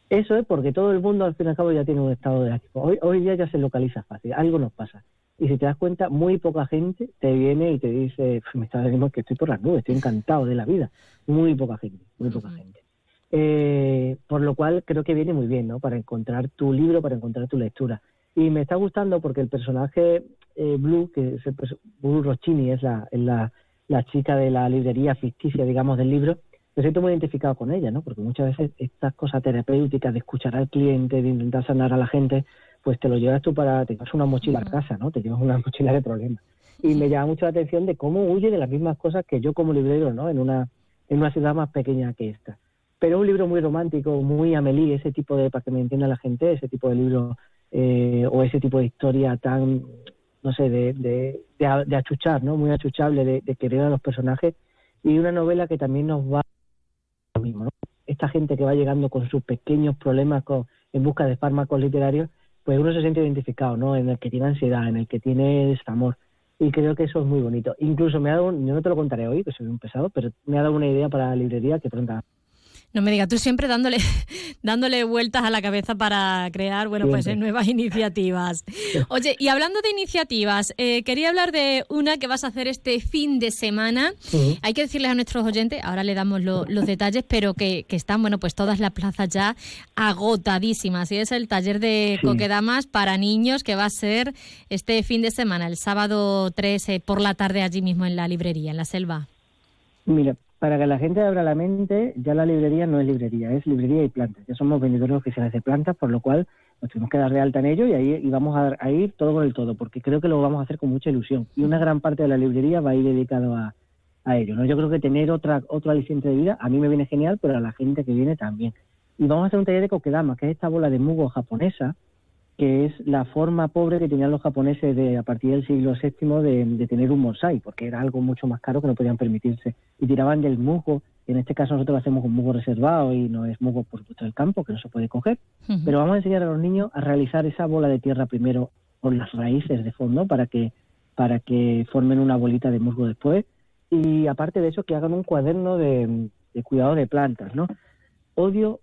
Eso es porque todo el mundo al fin y al cabo ya tiene un estado de ánimo. Hoy, hoy día ya se localiza fácil, algo nos pasa. Y si te das cuenta, muy poca gente te viene y te dice, me está diciendo que estoy por las nubes, estoy encantado de la vida. Muy poca gente, muy poca gente. Eh, por lo cual creo que viene muy bien, ¿no? Para encontrar tu libro, para encontrar tu lectura. Y me está gustando porque el personaje eh, Blue, que es el, Blue Rochini, es la, la, la chica de la librería ficticia, digamos, del libro, me siento muy identificado con ella, ¿no? Porque muchas veces estas cosas terapéuticas de escuchar al cliente, de intentar sanar a la gente, pues te lo llevas tú para, te llevas una mochila a casa, ¿no? Te llevas una mochila de problemas. Y me llama mucho la atención de cómo huye de las mismas cosas que yo como librero, ¿no? En una, en una ciudad más pequeña que esta. Pero un libro muy romántico, muy Amelie, ese tipo de, para que me entienda la gente, ese tipo de libro eh, o ese tipo de historia tan, no sé, de, de, de, achuchar, ¿no? Muy achuchable, de, de querer a los personajes. Y una novela que también nos va. Esta gente que va llegando con sus pequeños problemas en busca de fármacos literarios, pues uno se siente identificado, ¿no? En el que tiene ansiedad, en el que tiene amor. Y creo que eso es muy bonito. Incluso me ha dado, yo no te lo contaré hoy, que soy un pesado, pero me ha dado una idea para la librería que pronto no me digas, tú siempre dándole, dándole vueltas a la cabeza para crear, bueno, pues nuevas iniciativas. Oye, y hablando de iniciativas, eh, quería hablar de una que vas a hacer este fin de semana. Hay que decirles a nuestros oyentes, ahora le damos los detalles, pero que, están, bueno, pues todas las plazas ya agotadísimas. Y es el taller de coquedamas para niños que va a ser este fin de semana, el sábado 13 por la tarde allí mismo en la librería, en la selva. Mira, para que la gente abra la mente, ya la librería no es librería, es librería y plantas. Ya somos vendedores oficiales de plantas, por lo cual nos tenemos que dar de alta en ello y ahí vamos a, ir todo con el todo, porque creo que lo vamos a hacer con mucha ilusión. Y una gran parte de la librería va a ir dedicado a, ello. ¿no? Yo creo que tener otra otro aliciente de vida a mí me viene genial, pero a la gente que viene también. Y vamos a hacer un taller de kokedama, que es esta bola de mugo japonesa, que es la forma pobre que tenían los japoneses de, a partir del siglo VII de, tener un bonsai, porque era algo mucho más caro que no podían permitirse. Y tiraban del musgo, en este caso nosotros hacemos un musgo reservado y no es musgo por supuesto del campo, que no se puede coger, pero vamos a enseñar a los niños a realizar esa bola de tierra primero con las raíces de fondo para que, para que formen una bolita de musgo después. Y aparte de eso, que hagan un cuaderno de, de cuidado de plantas, ¿no? Odio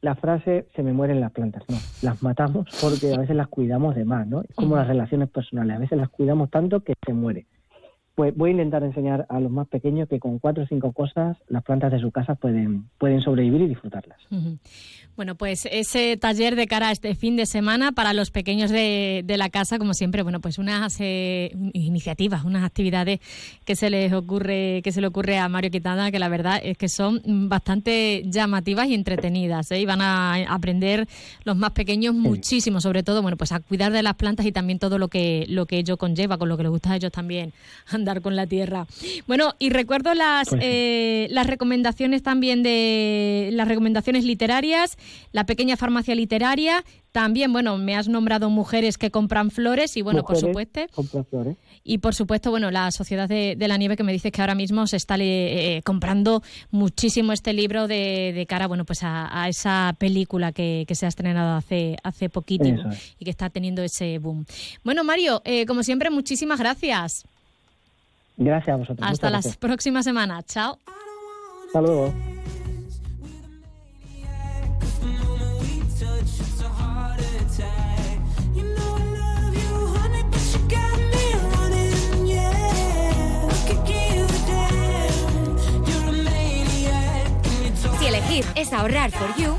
la frase se me mueren las plantas. No, las matamos porque a veces las cuidamos de más, ¿no? Es como las relaciones personales. A veces las cuidamos tanto que se muere. Pues voy a intentar enseñar a los más pequeños que con cuatro o cinco cosas las plantas de su casa pueden, pueden sobrevivir y disfrutarlas. Bueno, pues ese taller de cara a este fin de semana para los pequeños de, de la casa, como siempre, bueno, pues unas eh, iniciativas, unas actividades que se les ocurre, que se le ocurre a Mario Quitana, que la verdad es que son bastante llamativas y entretenidas, ¿eh? y van a aprender los más pequeños muchísimo, sobre todo, bueno, pues a cuidar de las plantas y también todo lo que lo que ello conlleva, con lo que les gusta a ellos también andar con la tierra. Bueno, y recuerdo las, Pues eh, las recomendaciones también de las recomendaciones literarias, la pequeña farmacia literaria, también, bueno, me has nombrado mujeres que compran flores y bueno, Mujeres por supuesto, compran flores. y por supuesto, bueno, la Sociedad de, de la Nieve que me dices que ahora mismo se está le- eh, comprando muchísimo este libro de, de cara, bueno, pues a, a esa película que, que se ha estrenado hace, hace es. y que está teniendo ese boom. Bueno, Mario, eh, como siempre, muchísimas gracias. Gracias a vosotros. Hasta gracias. próximas semanas. Chao. Hasta luego. Si elegir es ahorrar for you,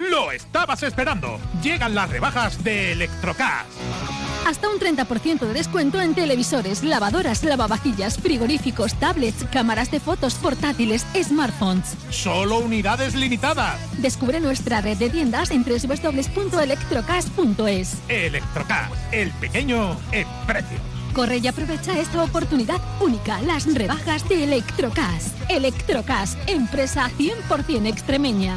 Lo estabas esperando. Llegan las rebajas de Electrocas. Hasta un 30% de descuento en televisores, lavadoras, lavavajillas, frigoríficos, tablets, cámaras de fotos, portátiles, smartphones. Solo unidades limitadas. Descubre nuestra red de tiendas en www.electrocas.es. Electrocas, el pequeño en precio. Corre y aprovecha esta oportunidad única, las rebajas de Electrocas. Electrocas, empresa 100% extremeña.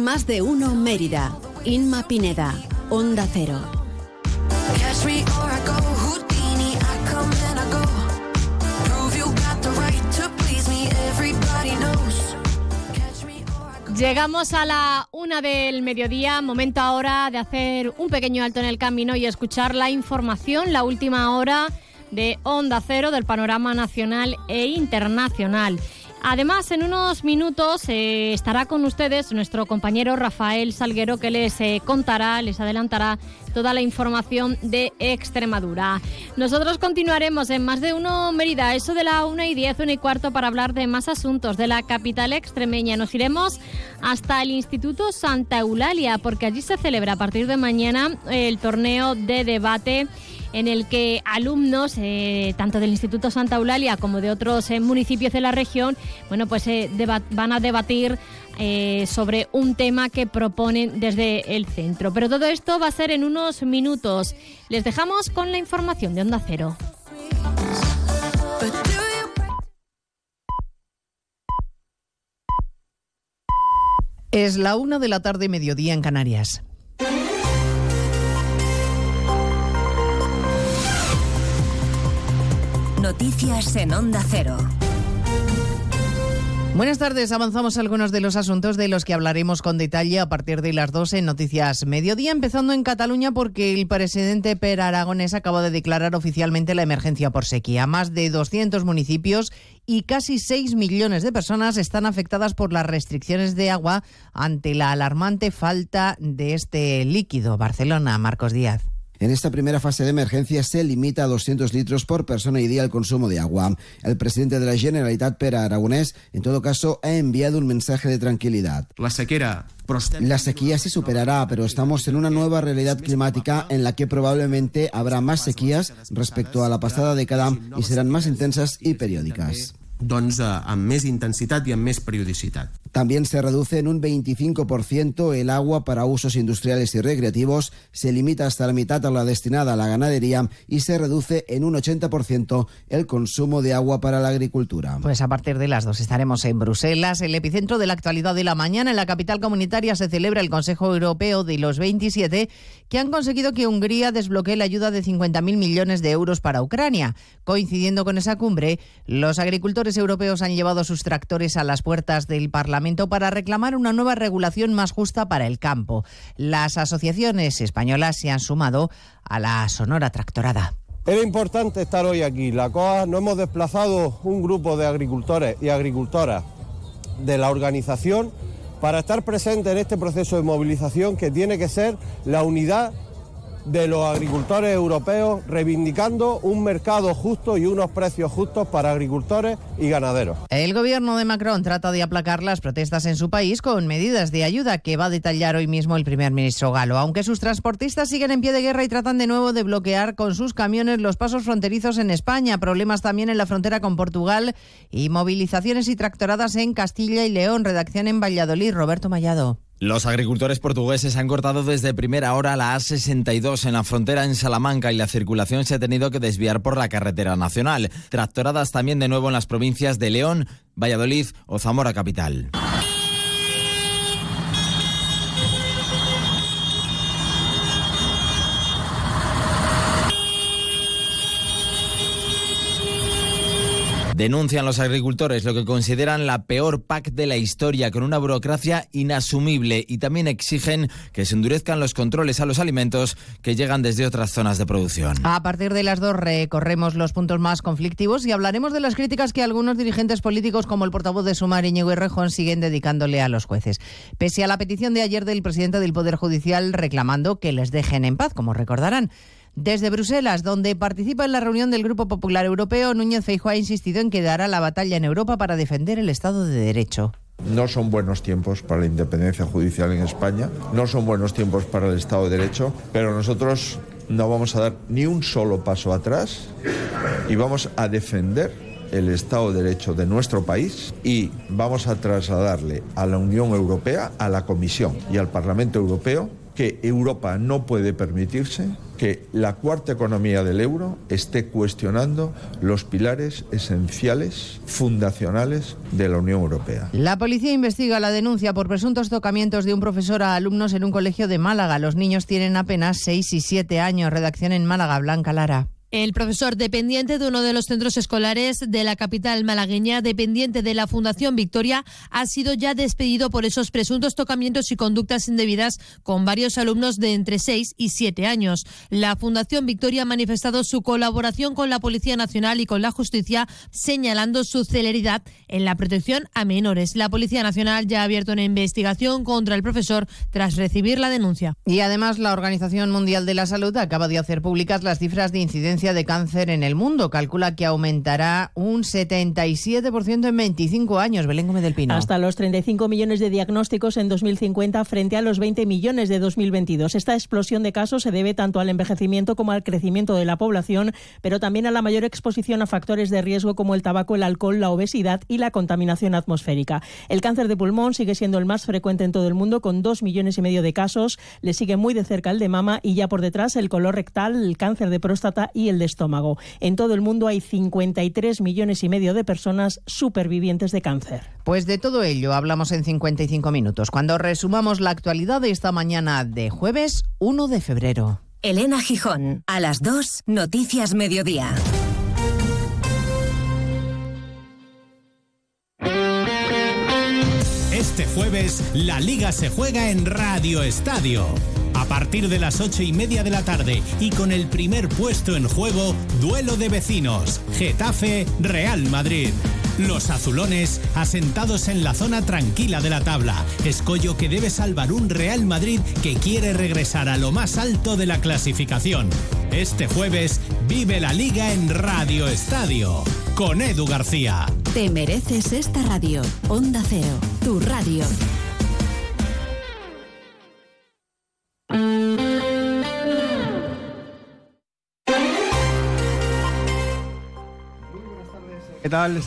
Más de uno Mérida. Inma Pineda. Onda Cero. Llegamos a la una del mediodía, momento ahora de hacer un pequeño alto en el camino y escuchar la información, la última hora de Onda Cero del panorama nacional e internacional. Además, en unos minutos eh, estará con ustedes nuestro compañero Rafael Salguero que les eh, contará, les adelantará toda la información de Extremadura. Nosotros continuaremos en más de uno Mérida, eso de la una y diez, una y cuarto para hablar de más asuntos de la capital extremeña. Nos iremos hasta el Instituto Santa Eulalia porque allí se celebra a partir de mañana el torneo de debate en el que alumnos, eh, tanto del Instituto Santa Eulalia como de otros eh, municipios de la región, bueno, pues eh, van a debatir eh, sobre un tema que proponen desde el centro. Pero todo esto va a ser en unos minutos. Les dejamos con la información de Onda Cero. Es la una de la tarde, mediodía en Canarias. Noticias en Onda Cero. Buenas tardes, avanzamos algunos de los asuntos de los que hablaremos con detalle a partir de las 12 en Noticias Mediodía, empezando en Cataluña porque el presidente Per Aragonés acaba de declarar oficialmente la emergencia por sequía. Más de 200 municipios y casi 6 millones de personas están afectadas por las restricciones de agua ante la alarmante falta de este líquido. Barcelona, Marcos Díaz. En esta primera fase de emergencia se limita a 200 litros por persona y día el consumo de agua. El presidente de la Generalitat, Pere Aragonés, en todo caso, ha enviado un mensaje de tranquilidad. La sequera La sequía se superará, pero estamos en una nueva realidad climática en la que probablemente habrá más sequías respecto a la pasada década y serán más intensas y periódicas. Doncs, eh, amb més intensitat i amb més periodicitat. También se reduce en un 25% el agua para usos industriales y recreativos, se limita hasta la mitad a la destinada a la ganadería y se reduce en un 80% el consumo de agua para la agricultura. Pues a partir de las dos estaremos en Bruselas, el epicentro de la actualidad de la mañana. En la capital comunitaria se celebra el Consejo Europeo de los 27, que han conseguido que Hungría desbloquee la ayuda de 50.000 millones de euros para Ucrania. Coincidiendo con esa cumbre, los agricultores europeos han llevado sus tractores a las puertas del Parlamento para reclamar una nueva regulación más justa para el campo. Las asociaciones españolas se han sumado a la sonora tractorada. Era importante estar hoy aquí. La COA nos hemos desplazado un grupo de agricultores y agricultoras de la organización para estar presentes en este proceso de movilización que tiene que ser la unidad de los agricultores europeos reivindicando un mercado justo y unos precios justos para agricultores y ganaderos. El gobierno de Macron trata de aplacar las protestas en su país con medidas de ayuda que va a detallar hoy mismo el primer ministro galo. Aunque sus transportistas siguen en pie de guerra y tratan de nuevo de bloquear con sus camiones los pasos fronterizos en España, problemas también en la frontera con Portugal y movilizaciones y tractoradas en Castilla y León. Redacción en Valladolid, Roberto Mallado. Los agricultores portugueses han cortado desde primera hora la A62 en la frontera en Salamanca y la circulación se ha tenido que desviar por la carretera nacional. Tractoradas también de nuevo en las provincias de León, Valladolid o Zamora capital. Denuncian los agricultores lo que consideran la peor PAC de la historia, con una burocracia inasumible, y también exigen que se endurezcan los controles a los alimentos que llegan desde otras zonas de producción. A partir de las dos recorremos los puntos más conflictivos y hablaremos de las críticas que algunos dirigentes políticos, como el portavoz de Sumar, Íñigo Errejón, siguen dedicándole a los jueces. Pese a la petición de ayer del presidente del Poder Judicial reclamando que les dejen en paz, como recordarán. Desde Bruselas, donde participa en la reunión del Grupo Popular Europeo, Núñez Feijóo ha insistido en que dará la batalla en Europa para defender el Estado de Derecho. No son buenos tiempos para la independencia judicial en España, no son buenos tiempos para el Estado de Derecho, pero nosotros no vamos a dar ni un solo paso atrás y vamos a defender el Estado de Derecho de nuestro país y vamos a trasladarle a la Unión Europea, a la Comisión y al Parlamento Europeo que Europa no puede permitirse que la cuarta economía del euro esté cuestionando los pilares esenciales, fundacionales de la Unión Europea. La policía investiga la denuncia por presuntos tocamientos de un profesor a alumnos en un colegio de Málaga. Los niños tienen apenas 6 y 7 años. Redacción en Málaga, Blanca Lara. El profesor dependiente de uno de los centros escolares de la capital malagueña, dependiente de la Fundación Victoria, ha sido ya despedido por esos presuntos tocamientos y conductas indebidas con varios alumnos de entre 6 y 7 años. La Fundación Victoria ha manifestado su colaboración con la Policía Nacional y con la Justicia, señalando su celeridad en la protección a menores. La Policía Nacional ya ha abierto una investigación contra el profesor tras recibir la denuncia. Y además la Organización Mundial de la Salud acaba de hacer públicas las cifras de incidencia incidencia de cáncer en el mundo. Calcula que aumentará un 77% en 25 años. Belén Gómez del Pino. Hasta los 35 millones de diagnósticos en 2050 frente a los 20 millones de 2022. Esta explosión de casos se debe tanto al envejecimiento como al crecimiento de la población, pero también a la mayor exposición a factores de riesgo como el tabaco, el alcohol, la obesidad y la contaminación atmosférica. El cáncer de pulmón sigue siendo el más frecuente en todo el mundo, con dos millones y medio de casos. Le sigue muy de cerca el de mama y ya por detrás el color rectal, el cáncer de próstata y el de estómago. En todo el mundo hay 53 millones y medio de personas supervivientes de cáncer. Pues de todo ello hablamos en 55 minutos, cuando resumamos la actualidad de esta mañana de jueves 1 de febrero. Elena Gijón, a las 2, Noticias Mediodía. Este jueves, la liga se juega en Radio Estadio. A partir de las ocho y media de la tarde y con el primer puesto en juego, duelo de vecinos, Getafe, Real Madrid. Los azulones, asentados en la zona tranquila de la tabla, escollo que debe salvar un Real Madrid que quiere regresar a lo más alto de la clasificación. Este jueves, vive la liga en Radio Estadio, con Edu García. Te mereces esta radio. Onda Cero, tu radio. ¿Qué tal?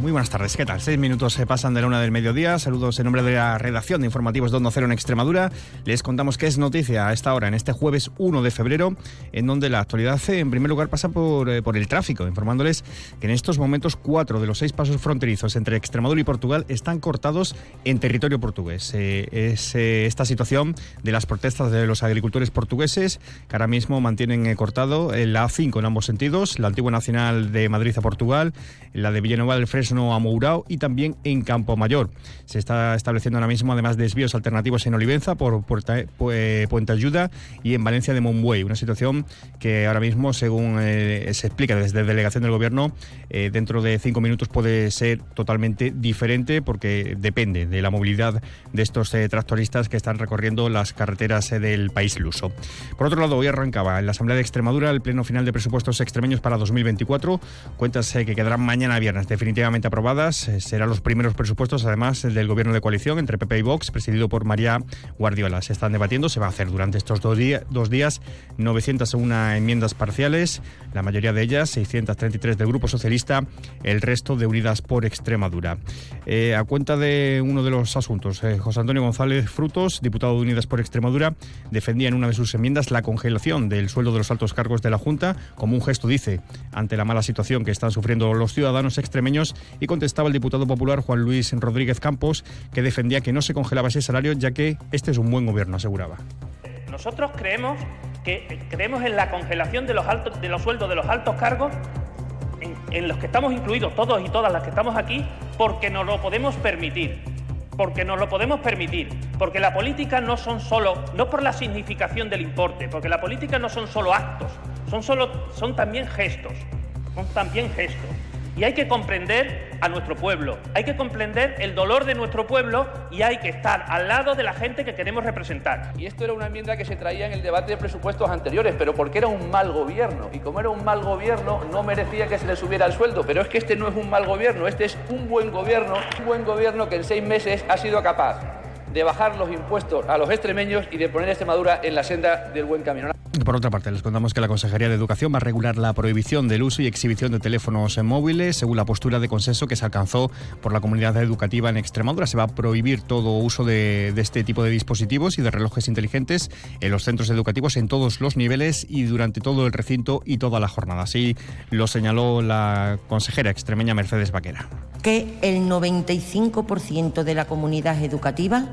Muy buenas tardes. ¿Qué tal? Seis minutos se pasan de la una del mediodía. Saludos en nombre de la redacción de informativos de Onda Cero en Extremadura. Les contamos que es noticia a esta hora, en este jueves 1 de febrero, en donde la actualidad, en primer lugar, pasa por, eh, por el tráfico, informándoles que en estos momentos cuatro de los seis pasos fronterizos entre Extremadura y Portugal están cortados en territorio portugués. Eh, es eh, esta situación de las protestas de los agricultores portugueses que ahora mismo mantienen eh, cortado eh, la A5 en ambos sentidos, la antigua nacional de Madrid a Portugal, la de Villanueva del Fresno a Mourao y también en Campo Mayor. Se está estableciendo ahora mismo además desvíos alternativos en Olivenza por Pu- Puente Ayuda y en Valencia de Monbuey. Una situación que ahora mismo, según eh, se explica desde delegación del gobierno, eh, dentro de cinco minutos puede ser totalmente diferente porque depende de la movilidad de estos eh, tractoristas que están recorriendo las carreteras eh, del país luso. Por otro lado, hoy arrancaba en la Asamblea de Extremadura el pleno final de presupuestos extremeños para 2024. Cuentas eh, que quedarán mañana viernes definitivamente aprobadas. Eh, serán los primeros presupuestos, además, el del gobierno de coalición entre PP y Vox, presidido por María Guardiola. Se están debatiendo, se va a hacer durante estos dos, día- dos días 901 enmiendas parciales, la mayoría de ellas 633 del Grupo Socialista, el resto de Unidas por Extremadura. Eh, a cuenta de uno de los asuntos, eh, José Antonio González Frutos, diputado de Unidas por Extremadura, defendía en una de sus enmiendas la congelación del sueldo de los altos cargos de la Junta como un gesto, dice, ante la mala situación que están sufriendo los ciudadanos extremeños y contestaba el diputado popular Juan Luis Rodríguez Campos, que defendía que no se congelaba ese salario ya que este es un buen gobierno, aseguraba. Nosotros creemos que creemos en la congelación de los altos de los sueldos de los altos cargos en, en los que estamos incluidos todos y todas las que estamos aquí porque nos lo podemos permitir. Porque nos lo podemos permitir, porque la política no son solo, no por la significación del importe, porque la política no son solo actos, son, solo, son también gestos, son también gestos. Y hay que comprender a nuestro pueblo, hay que comprender el dolor de nuestro pueblo y hay que estar al lado de la gente que queremos representar. Y esto era una enmienda que se traía en el debate de presupuestos anteriores, pero porque era un mal gobierno. Y como era un mal gobierno, no merecía que se le subiera el sueldo. Pero es que este no es un mal gobierno, este es un buen gobierno, un buen gobierno que en seis meses ha sido capaz de bajar los impuestos a los extremeños y de poner a Extremadura en la senda del buen camino. Por otra parte, les contamos que la Consejería de Educación va a regular la prohibición del uso y exhibición de teléfonos móviles, según la postura de consenso que se alcanzó por la comunidad educativa en Extremadura. Se va a prohibir todo uso de, de este tipo de dispositivos y de relojes inteligentes en los centros educativos en todos los niveles y durante todo el recinto y toda la jornada. Así lo señaló la consejera extremeña Mercedes Vaquera. que el 95% de la comunidad educativa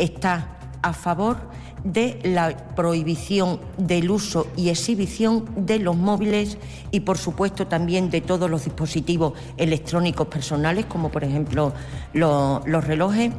está a favor de la prohibición del uso y exhibición de los móviles y, por supuesto, también de todos los dispositivos electrónicos personales, como por ejemplo lo- los relojes,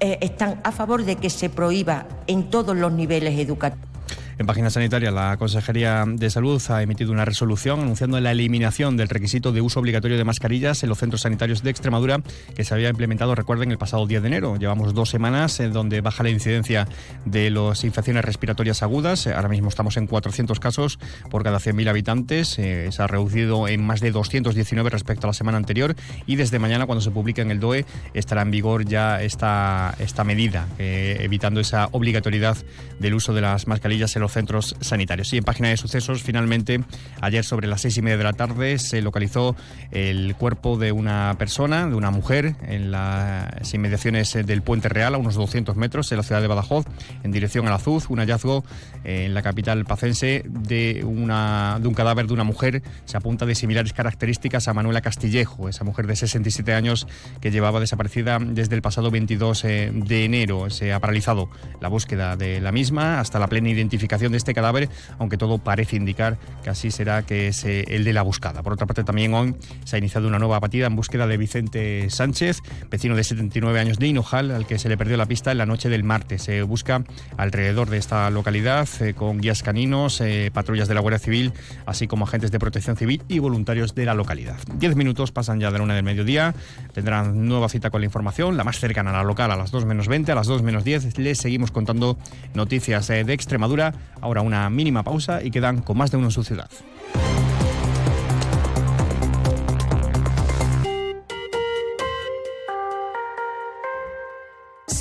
eh, están a favor de que se prohíba en todos los niveles educativos. En página sanitaria, la Consejería de Salud ha emitido una resolución anunciando la eliminación del requisito de uso obligatorio de mascarillas en los centros sanitarios de Extremadura que se había implementado, recuerden, el pasado 10 de enero. Llevamos dos semanas en donde baja la incidencia de las infecciones respiratorias agudas. Ahora mismo estamos en 400 casos por cada 100.000 habitantes. Eh, se ha reducido en más de 219 respecto a la semana anterior y desde mañana, cuando se publique en el DOE, estará en vigor ya esta, esta medida, eh, evitando esa obligatoriedad del uso de las mascarillas en los centros sanitarios. Y en página de sucesos, finalmente, ayer sobre las seis y media de la tarde se localizó el cuerpo de una persona, de una mujer, en las inmediaciones del Puente Real, a unos 200 metros, en la ciudad de Badajoz, en dirección a la Azuz. Un hallazgo en la capital pacense de, una, de un cadáver de una mujer. Se apunta de similares características a Manuela Castillejo, esa mujer de 67 años que llevaba desaparecida desde el pasado 22 eh, de enero. Se ha paralizado la búsqueda de la misma hasta la plena identificación de este cadáver, aunque todo parece indicar que así será que es eh, el de la buscada. Por otra parte, también hoy se ha iniciado una nueva batida en búsqueda de Vicente Sánchez, vecino de 79 años de Hinojal, al que se le perdió la pista en la noche del martes. Se busca alrededor de esta localidad eh, con guías caninos, eh, patrullas de la Guardia Civil, así como agentes de protección civil y voluntarios de la localidad. Diez minutos pasan ya de la una del mediodía. Tendrán nueva cita con la información, la más cercana a la local a las 2 menos 20, a las 2 menos 10. Les seguimos contando noticias de Extremadura. Ahora una mínima pausa y quedan con más de uno en su ciudad.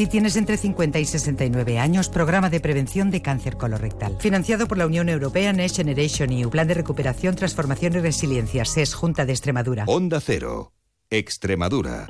Si tienes entre 50 y 69 años, programa de prevención de cáncer colorectal. Financiado por la Unión Europea Next Generation EU, Plan de Recuperación, Transformación y Resiliencia, SES, Junta de Extremadura. Onda Cero, Extremadura.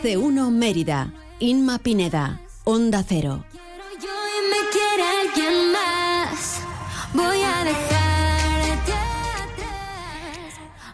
Más de uno Mérida. Inma Pineda. Onda Cero. Voy a dejarte.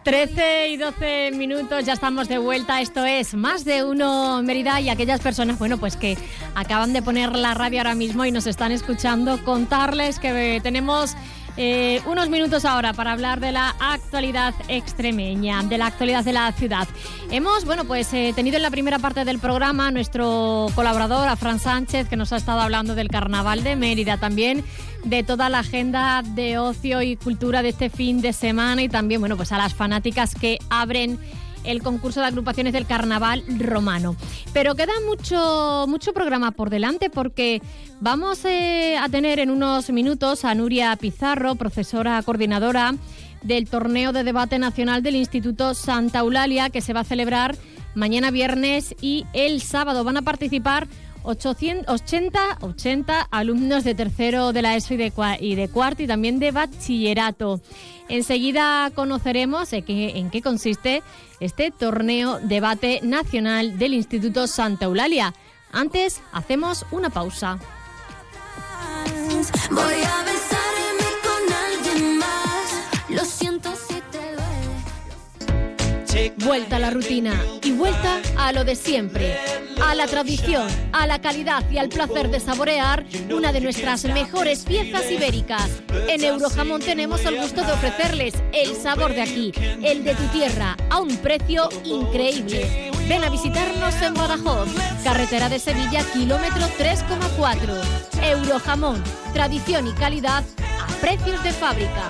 13 y 12 minutos, ya estamos de vuelta. Esto es Más de Uno Mérida y aquellas personas, bueno, pues que acaban de poner la radio ahora mismo y nos están escuchando, contarles que eh, tenemos eh, unos minutos ahora para hablar de la actualidad extremeña, de la actualidad de la ciudad. Hemos, bueno, pues eh, tenido en la primera parte del programa nuestro colaborador, a Fran Sánchez, que nos ha estado hablando del Carnaval de Mérida, también de toda la agenda de ocio y cultura de este fin de semana y también, bueno, pues a las fanáticas que abren el concurso de agrupaciones del carnaval romano. Pero queda mucho, mucho programa por delante porque vamos eh, a tener en unos minutos a Nuria Pizarro, profesora coordinadora del torneo de debate nacional del Instituto Santa Eulalia que se va a celebrar mañana viernes y el sábado. Van a participar 880, 80 alumnos de tercero de la ESO y de, cuarto y también de bachillerato. Enseguida conoceremos en qué, en qué consiste este torneo debate nacional del Instituto Santa Eulalia. Antes hacemos una pausa. Voy a besarme Vuelta a la rutina y vuelta a lo de siempre, a la tradición, a la calidad y al placer de saborear una de nuestras mejores piezas ibéricas. En Eurojamón tenemos el gusto de ofrecerles el sabor de aquí, el de tu tierra, a un precio increíble. Ven a visitarnos en Badajoz, carretera de Sevilla, kilómetro 3,4. Eurojamón, tradición y calidad a precios de fábrica.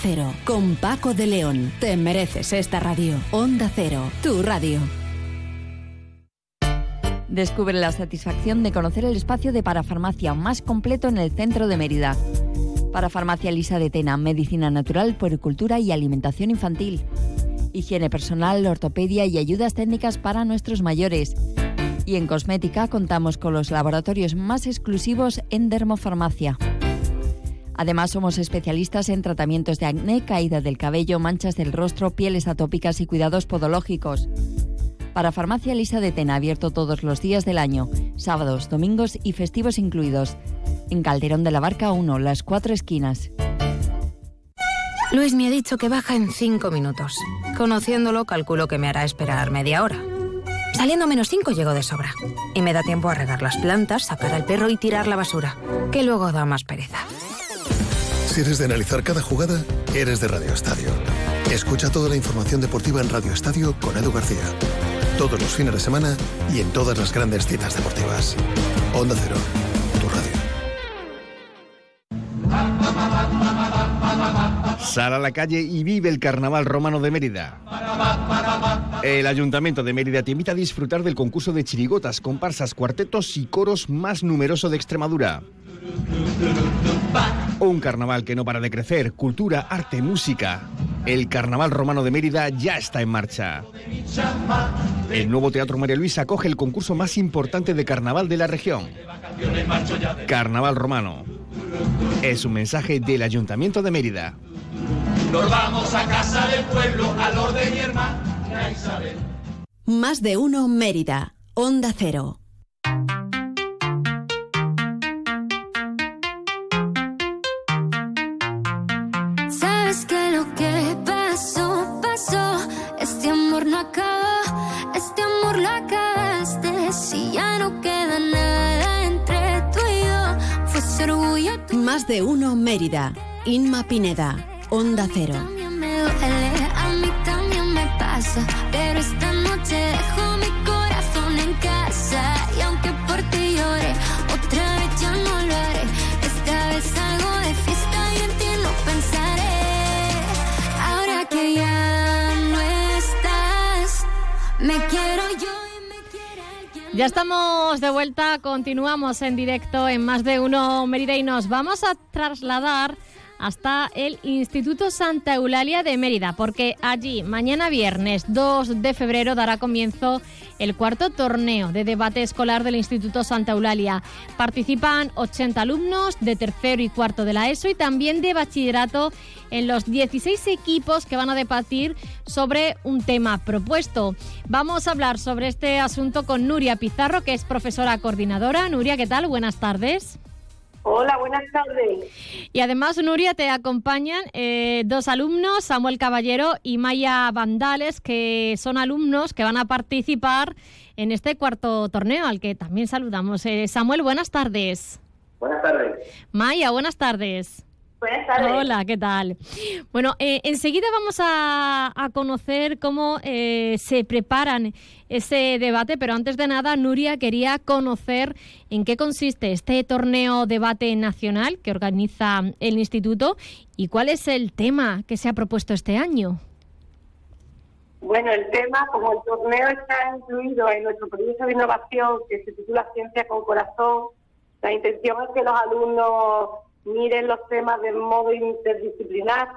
Cero. Con Paco de León. Te mereces esta radio. Onda Cero, tu radio. Descubre la satisfacción de conocer el espacio de parafarmacia más completo en el centro de Mérida. Parafarmacia Lisa de Tena, medicina natural, puericultura y alimentación infantil. Higiene personal, ortopedia y ayudas técnicas para nuestros mayores. Y en cosmética contamos con los laboratorios más exclusivos en dermofarmacia. Además, somos especialistas en tratamientos de acné, caída del cabello, manchas del rostro, pieles atópicas y cuidados podológicos. Para Farmacia Lisa de Tena, abierto todos los días del año, sábados, domingos y festivos incluidos. En Calderón de la Barca 1, las cuatro esquinas. Luis me ha dicho que baja en cinco minutos. Conociéndolo, calculo que me hará esperar media hora. Saliendo menos cinco llego de sobra. Y me da tiempo a regar las plantas, sacar al perro y tirar la basura, que luego da más pereza. Si eres de analizar cada jugada, eres de Radio Estadio. Escucha toda la información deportiva en Radio Estadio con Edu García. Todos los fines de semana y en todas las grandes citas deportivas. Onda Cero, tu radio. Sal a la calle y vive el Carnaval Romano de Mérida. El Ayuntamiento de Mérida te invita a disfrutar del concurso de chirigotas, comparsas, cuartetos y coros más numeroso de Extremadura. Un carnaval que no para de crecer, cultura, arte, música. El Carnaval Romano de Mérida ya está en marcha. El nuevo Teatro María Luisa acoge el concurso más importante de carnaval de la región. Carnaval Romano. Es un mensaje del Ayuntamiento de Mérida. Nos vamos a casa del pueblo, al orden y hermana Isabel. Más de uno Mérida. Onda Cero. Más de uno Mérida. Inma Pineda. Onda Cero. Ahora que ya no estás, me quiero yo. Ya estamos de vuelta, continuamos en directo en más de uno Mérida y nos vamos a trasladar hasta el Instituto Santa Eulalia de Mérida, porque allí mañana viernes 2 de febrero dará comienzo el cuarto torneo de debate escolar del Instituto Santa Eulalia. Participan 80 alumnos de tercero y cuarto de la ESO y también de bachillerato en los 16 equipos que van a debatir sobre un tema propuesto. Vamos a hablar sobre este asunto con Nuria Pizarro, que es profesora coordinadora. Nuria, ¿qué tal? Buenas tardes. Hola, buenas tardes. Y además, Nuria, te acompañan eh, dos alumnos, Samuel Caballero y Maya Vandales, que son alumnos que van a participar en este cuarto torneo, al que también saludamos. Eh, Samuel, buenas tardes. Buenas tardes. Maya, buenas tardes. Buenas tardes. Hola, ¿qué tal? Bueno, eh, enseguida vamos a, a conocer cómo eh, se preparan ese debate, pero antes de nada, Nuria quería conocer en qué consiste este torneo debate nacional que organiza el Instituto y cuál es el tema que se ha propuesto este año. Bueno, el tema, como el torneo está incluido en nuestro proyecto de innovación que se titula Ciencia con Corazón, la intención es que los alumnos miren los temas de modo interdisciplinar,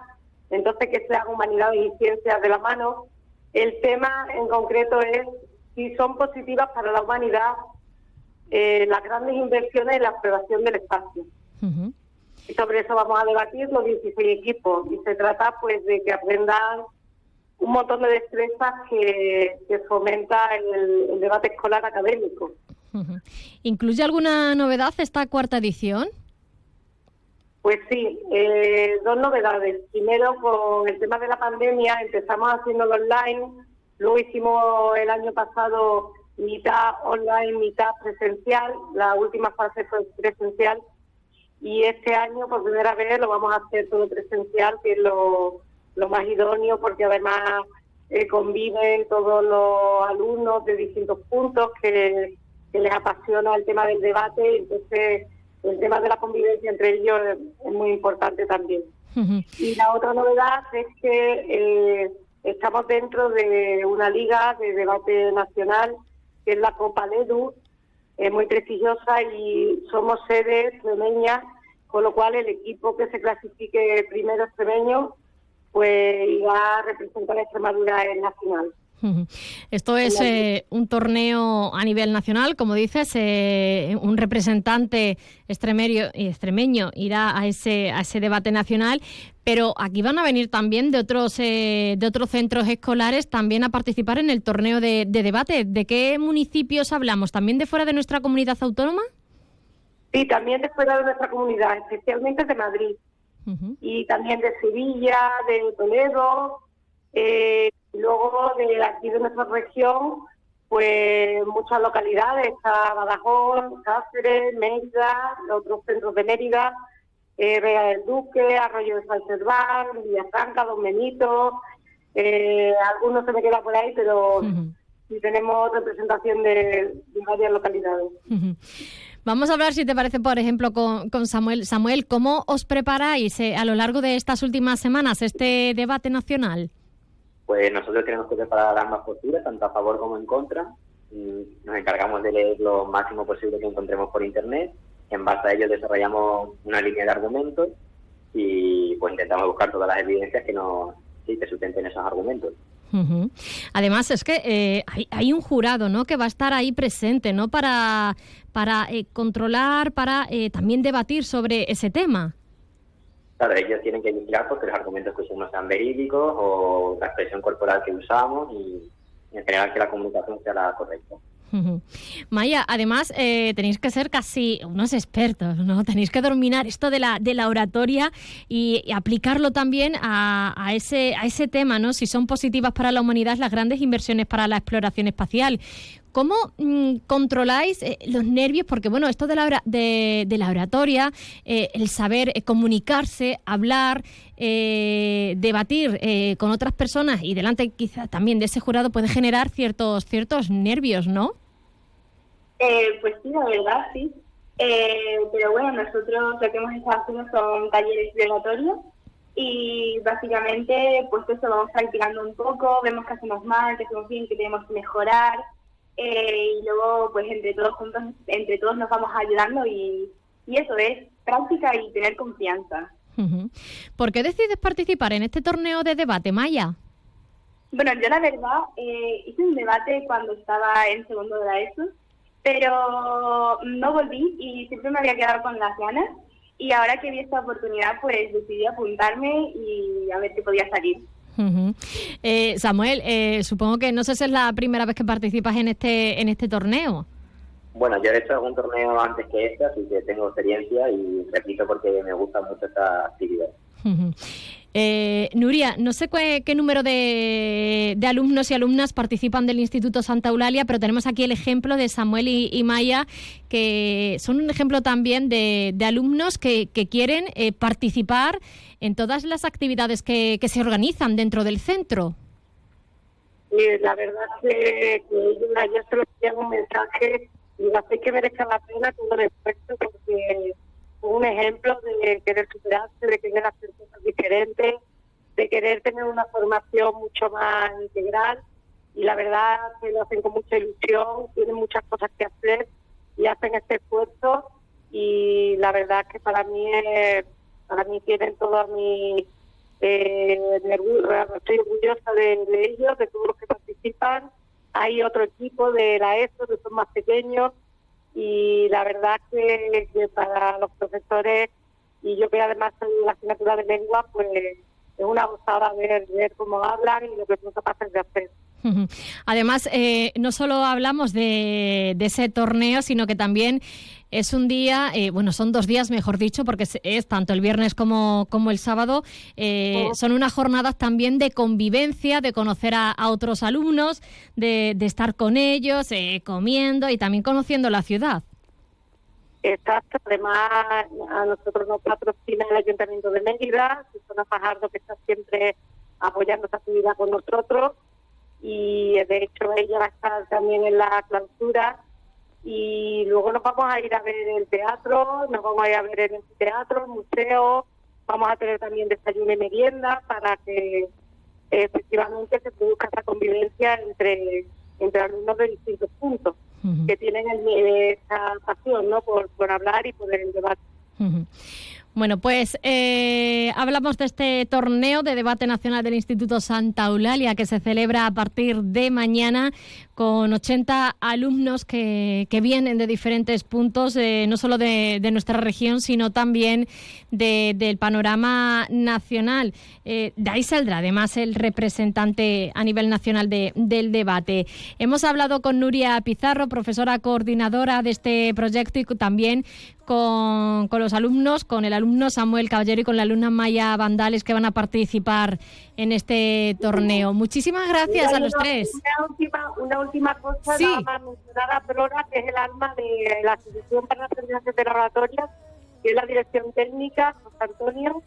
entonces que sean humanidades y ciencias de la mano. El tema en concreto es si son positivas para la humanidad eh, las grandes inversiones en la exploración del espacio. Y sobre eso vamos a debatir los 16 equipos. Y se trata pues de que aprendan un montón de destrezas que, que fomenta el, el debate escolar académico. Ujú. ¿Incluye alguna novedad esta cuarta edición? Pues sí, eh, dos novedades. Primero, con el tema de la pandemia, empezamos haciéndolo online, luego hicimos el año pasado mitad online, mitad presencial, la última fase fue presencial, y este año por primera vez lo vamos a hacer todo presencial, que es lo, más idóneo, porque además eh, conviven todos los alumnos de distintos puntos que les apasiona el tema del debate, entonces el tema de la convivencia entre ellos es, muy importante también. Y la otra novedad es que eh, estamos dentro de una liga de debate nacional, que es la Copa Ledu, es muy prestigiosa y somos sede extremeña, con lo cual el equipo que se clasifique primero extremeño, pues irá a representar a Extremadura en la final. Esto es eh, un torneo a nivel nacional, como dices, eh, un representante extremeño irá a ese, a ese debate nacional, pero aquí van a venir también de otros, eh, de otros centros escolares también a participar en el torneo de, debate. ¿De qué municipios hablamos? ¿También de fuera de nuestra comunidad autónoma? Sí, también de fuera de nuestra comunidad, especialmente de Madrid. Y también de Sevilla, de Toledo, eh, luego de aquí de nuestra región, pues muchas localidades, está Badajoz, Cáceres, Mérida, los otros centros de Mérida, eh, Vega del Duque, Arroyo de San Serván, Villafranca, Don Benito, eh, algunos se me quedan por ahí, pero sí tenemos representación de, varias localidades. Vamos a hablar, si te parece, por ejemplo, con, con Samuel. Samuel, ¿cómo os preparáis eh, a lo largo de estas últimas semanas este debate nacional? Pues nosotros tenemos que preparar ambas posturas, tanto a favor como en contra. Nos encargamos de leer lo máximo posible que encontremos por Internet en base a ello desarrollamos una línea de argumentos y pues intentamos buscar todas las evidencias que nos sí, que sustenten esos argumentos. Además es que eh, hay, un jurado, ¿no? Que va a estar ahí presente, ¿no? Para para eh, controlar, para eh, también debatir sobre ese tema. Claro, ellos tienen que vigilar porque los argumentos que usamos sean verídicos o la expresión corporal que usamos y en general que la comunicación sea la correcta. Maya, además eh, tenéis que ser casi unos expertos, ¿no? Tenéis que dominar esto de la, de la oratoria y, aplicarlo también a, ese, a ese tema, ¿no? Si son positivas para la humanidad las grandes inversiones para la exploración espacial. ¿Cómo mm, controláis eh, los nervios? Porque, bueno, esto de la, de, la oratoria, eh, el saber comunicarse, hablar, debatir con otras personas y delante quizá también de ese jurado puede generar ciertos, ciertos nervios, ¿no? Eh, pues sí, la verdad, sí. Eh, pero bueno, nosotros lo que hemos estado haciendo son talleres exploratorios y básicamente pues eso vamos practicando un poco, vemos que hacemos mal, que hacemos bien, que tenemos que mejorar eh, y luego pues entre todos juntos, entre todos nos vamos ayudando y, y eso es práctica y tener confianza. ¿Por qué decides participar en este torneo de debate, Maya? Bueno, yo la verdad hice un debate cuando estaba en segundo de la ESO pero no volví y siempre me había quedado con las ganas y ahora que vi esta oportunidad pues decidí apuntarme y a ver qué podía salir. Eh, Samuel, eh, supongo que no sé si es la primera vez que participas en este en este torneo. Bueno, yo he hecho algún torneo antes que este, así que tengo experiencia y repito porque me gusta mucho esta actividad. Eh, Nuria, no sé qué, número de, alumnos y alumnas participan del Instituto Santa Eulalia, pero tenemos aquí el ejemplo de Samuel y, Maya, que son un ejemplo también de, alumnos que, quieren eh, participar en todas las actividades que, se organizan dentro del centro. Sí, la verdad que, que yo se lo un mensaje y sé que merezca la pena todo el esfuerzo porque un ejemplo de querer superarse, de querer hacer cosas diferentes, de querer tener una formación mucho más integral y la verdad que lo hacen con mucha ilusión, tienen muchas cosas que hacer y hacen este esfuerzo y la verdad que para mí es, para mí tienen toda mi eh, estoy orgullosa de, de, ellos, de todos los que participan. Hay otro equipo de la ESO que son más pequeños y la verdad que, para los profesores y yo que además soy la asignatura de lengua, pues es una gozada ver, ver cómo hablan y lo que son capaces de hacer. Además, eh, no solo hablamos de, ese torneo, sino que también es un día, eh, bueno, son dos días, mejor dicho, porque es, tanto el viernes como, como el sábado, eh, son unas jornadas también de convivencia, de conocer a, otros alumnos, de, estar con ellos, comiendo y también conociendo la ciudad. Exacto, además a nosotros nos patrocina el Ayuntamiento de Mérida, Susana Fajardo que está siempre apoyando esta actividad con nosotros y de hecho ella va a estar también en la clausura y luego nos vamos a ir a ver el teatro, nos vamos a ir a ver el teatro, el museo, Vamos a tener también desayuno y merienda para que efectivamente se produzca esa convivencia entre, entre alumnos de distintos puntos que tienen el, esa pasión ¿no? por, por hablar y poder el debate. Bueno, pues eh, hablamos de este torneo de debate nacional del Instituto Santa Eulalia que se celebra a partir de mañana con 80 alumnos que, vienen de diferentes puntos, eh, no solo de, nuestra región, sino también del panorama nacional. Eh, de ahí saldrá además el representante a nivel nacional del debate. Hemos hablado con Nuria Pizarro, profesora coordinadora de este proyecto y también con, con, los alumnos, con el alumno Samuel Caballero y con la alumna Maya Vandales que van a participar en este torneo. Muchísimas gracias a los tres. Una última, una última cosa, sí. nada mencionar a Flora, que es el alma de la Asociación para las de Laboratorias, que es la dirección técnica, José Antonio,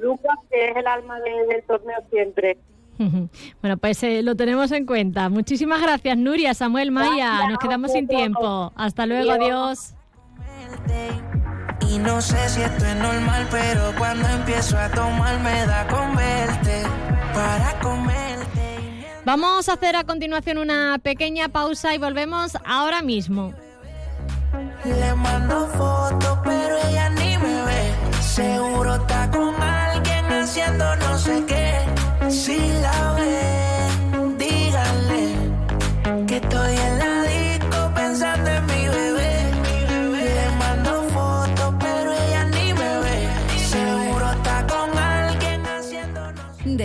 Lucas, que es el alma del torneo siempre. Bueno, pues eh, lo tenemos en cuenta. Muchísimas gracias, Nuria, Samuel, Maya. Nos quedamos sin tiempo. Hasta luego, adiós. Y no sé si esto es normal, pero cuando empiezo a tomar me da con verte para comerte. Vamos a hacer a continuación una pequeña pausa y volvemos ahora mismo. Le mando fotos, pero ella ni me ve. Seguro está con alguien haciendo no sé qué. Si la ve, díganle que estoy en la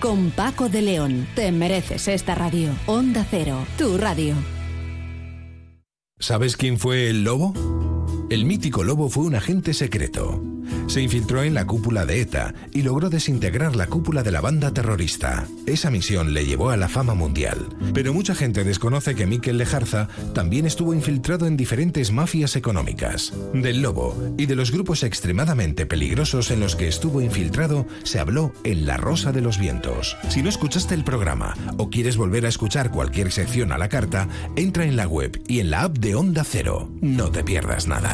con Paco de León. Te mereces esta radio. Onda Cero, tu radio. ¿Sabes quién fue el lobo? El mítico lobo fue un agente secreto se infiltró en la cúpula de ETA y logró desintegrar la cúpula de la banda terrorista. Esa misión le llevó a la fama mundial. Pero mucha gente desconoce que Miquel Lejarza también estuvo infiltrado en diferentes mafias económicas. Del lobo y de los grupos extremadamente peligrosos en los que estuvo infiltrado se habló en La Rosa de los Vientos. Si no escuchaste el programa o quieres volver a escuchar cualquier sección a la carta, entra en la web y en la app de Onda Cero. No te pierdas nada.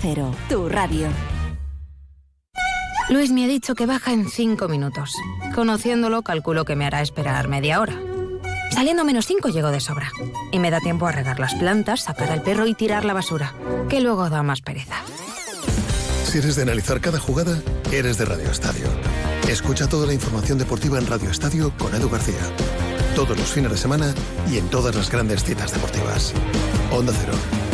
Cero, tu radio. Luis me ha dicho que baja en cinco minutos. Conociéndolo, calculo que me hará esperar media hora. Saliendo menos cinco llego de sobra. Y me da tiempo a regar las plantas, sacar al perro y tirar la basura, que luego da más pereza. Si eres de analizar cada jugada, eres de Radio Estadio. Escucha toda la información deportiva en Radio Estadio con Edu García. Todos los fines de semana y en todas las grandes citas deportivas. Onda Cero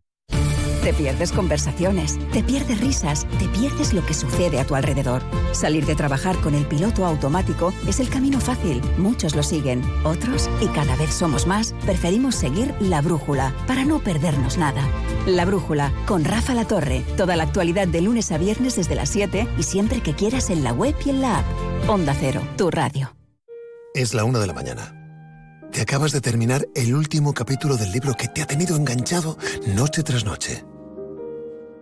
Te pierdes conversaciones, te pierdes risas, te pierdes lo que sucede a tu alrededor. Salir de trabajar con el piloto automático es el camino fácil. Muchos lo siguen, otros, y cada vez somos más, preferimos seguir la brújula para no perdernos nada. La brújula, con Rafa La Torre. Toda la actualidad de lunes a viernes desde las 7 y siempre que quieras en la web y en la app. Onda Cero, tu radio. Es la una de la mañana. Te acabas de terminar el último capítulo del libro que te ha tenido enganchado noche tras noche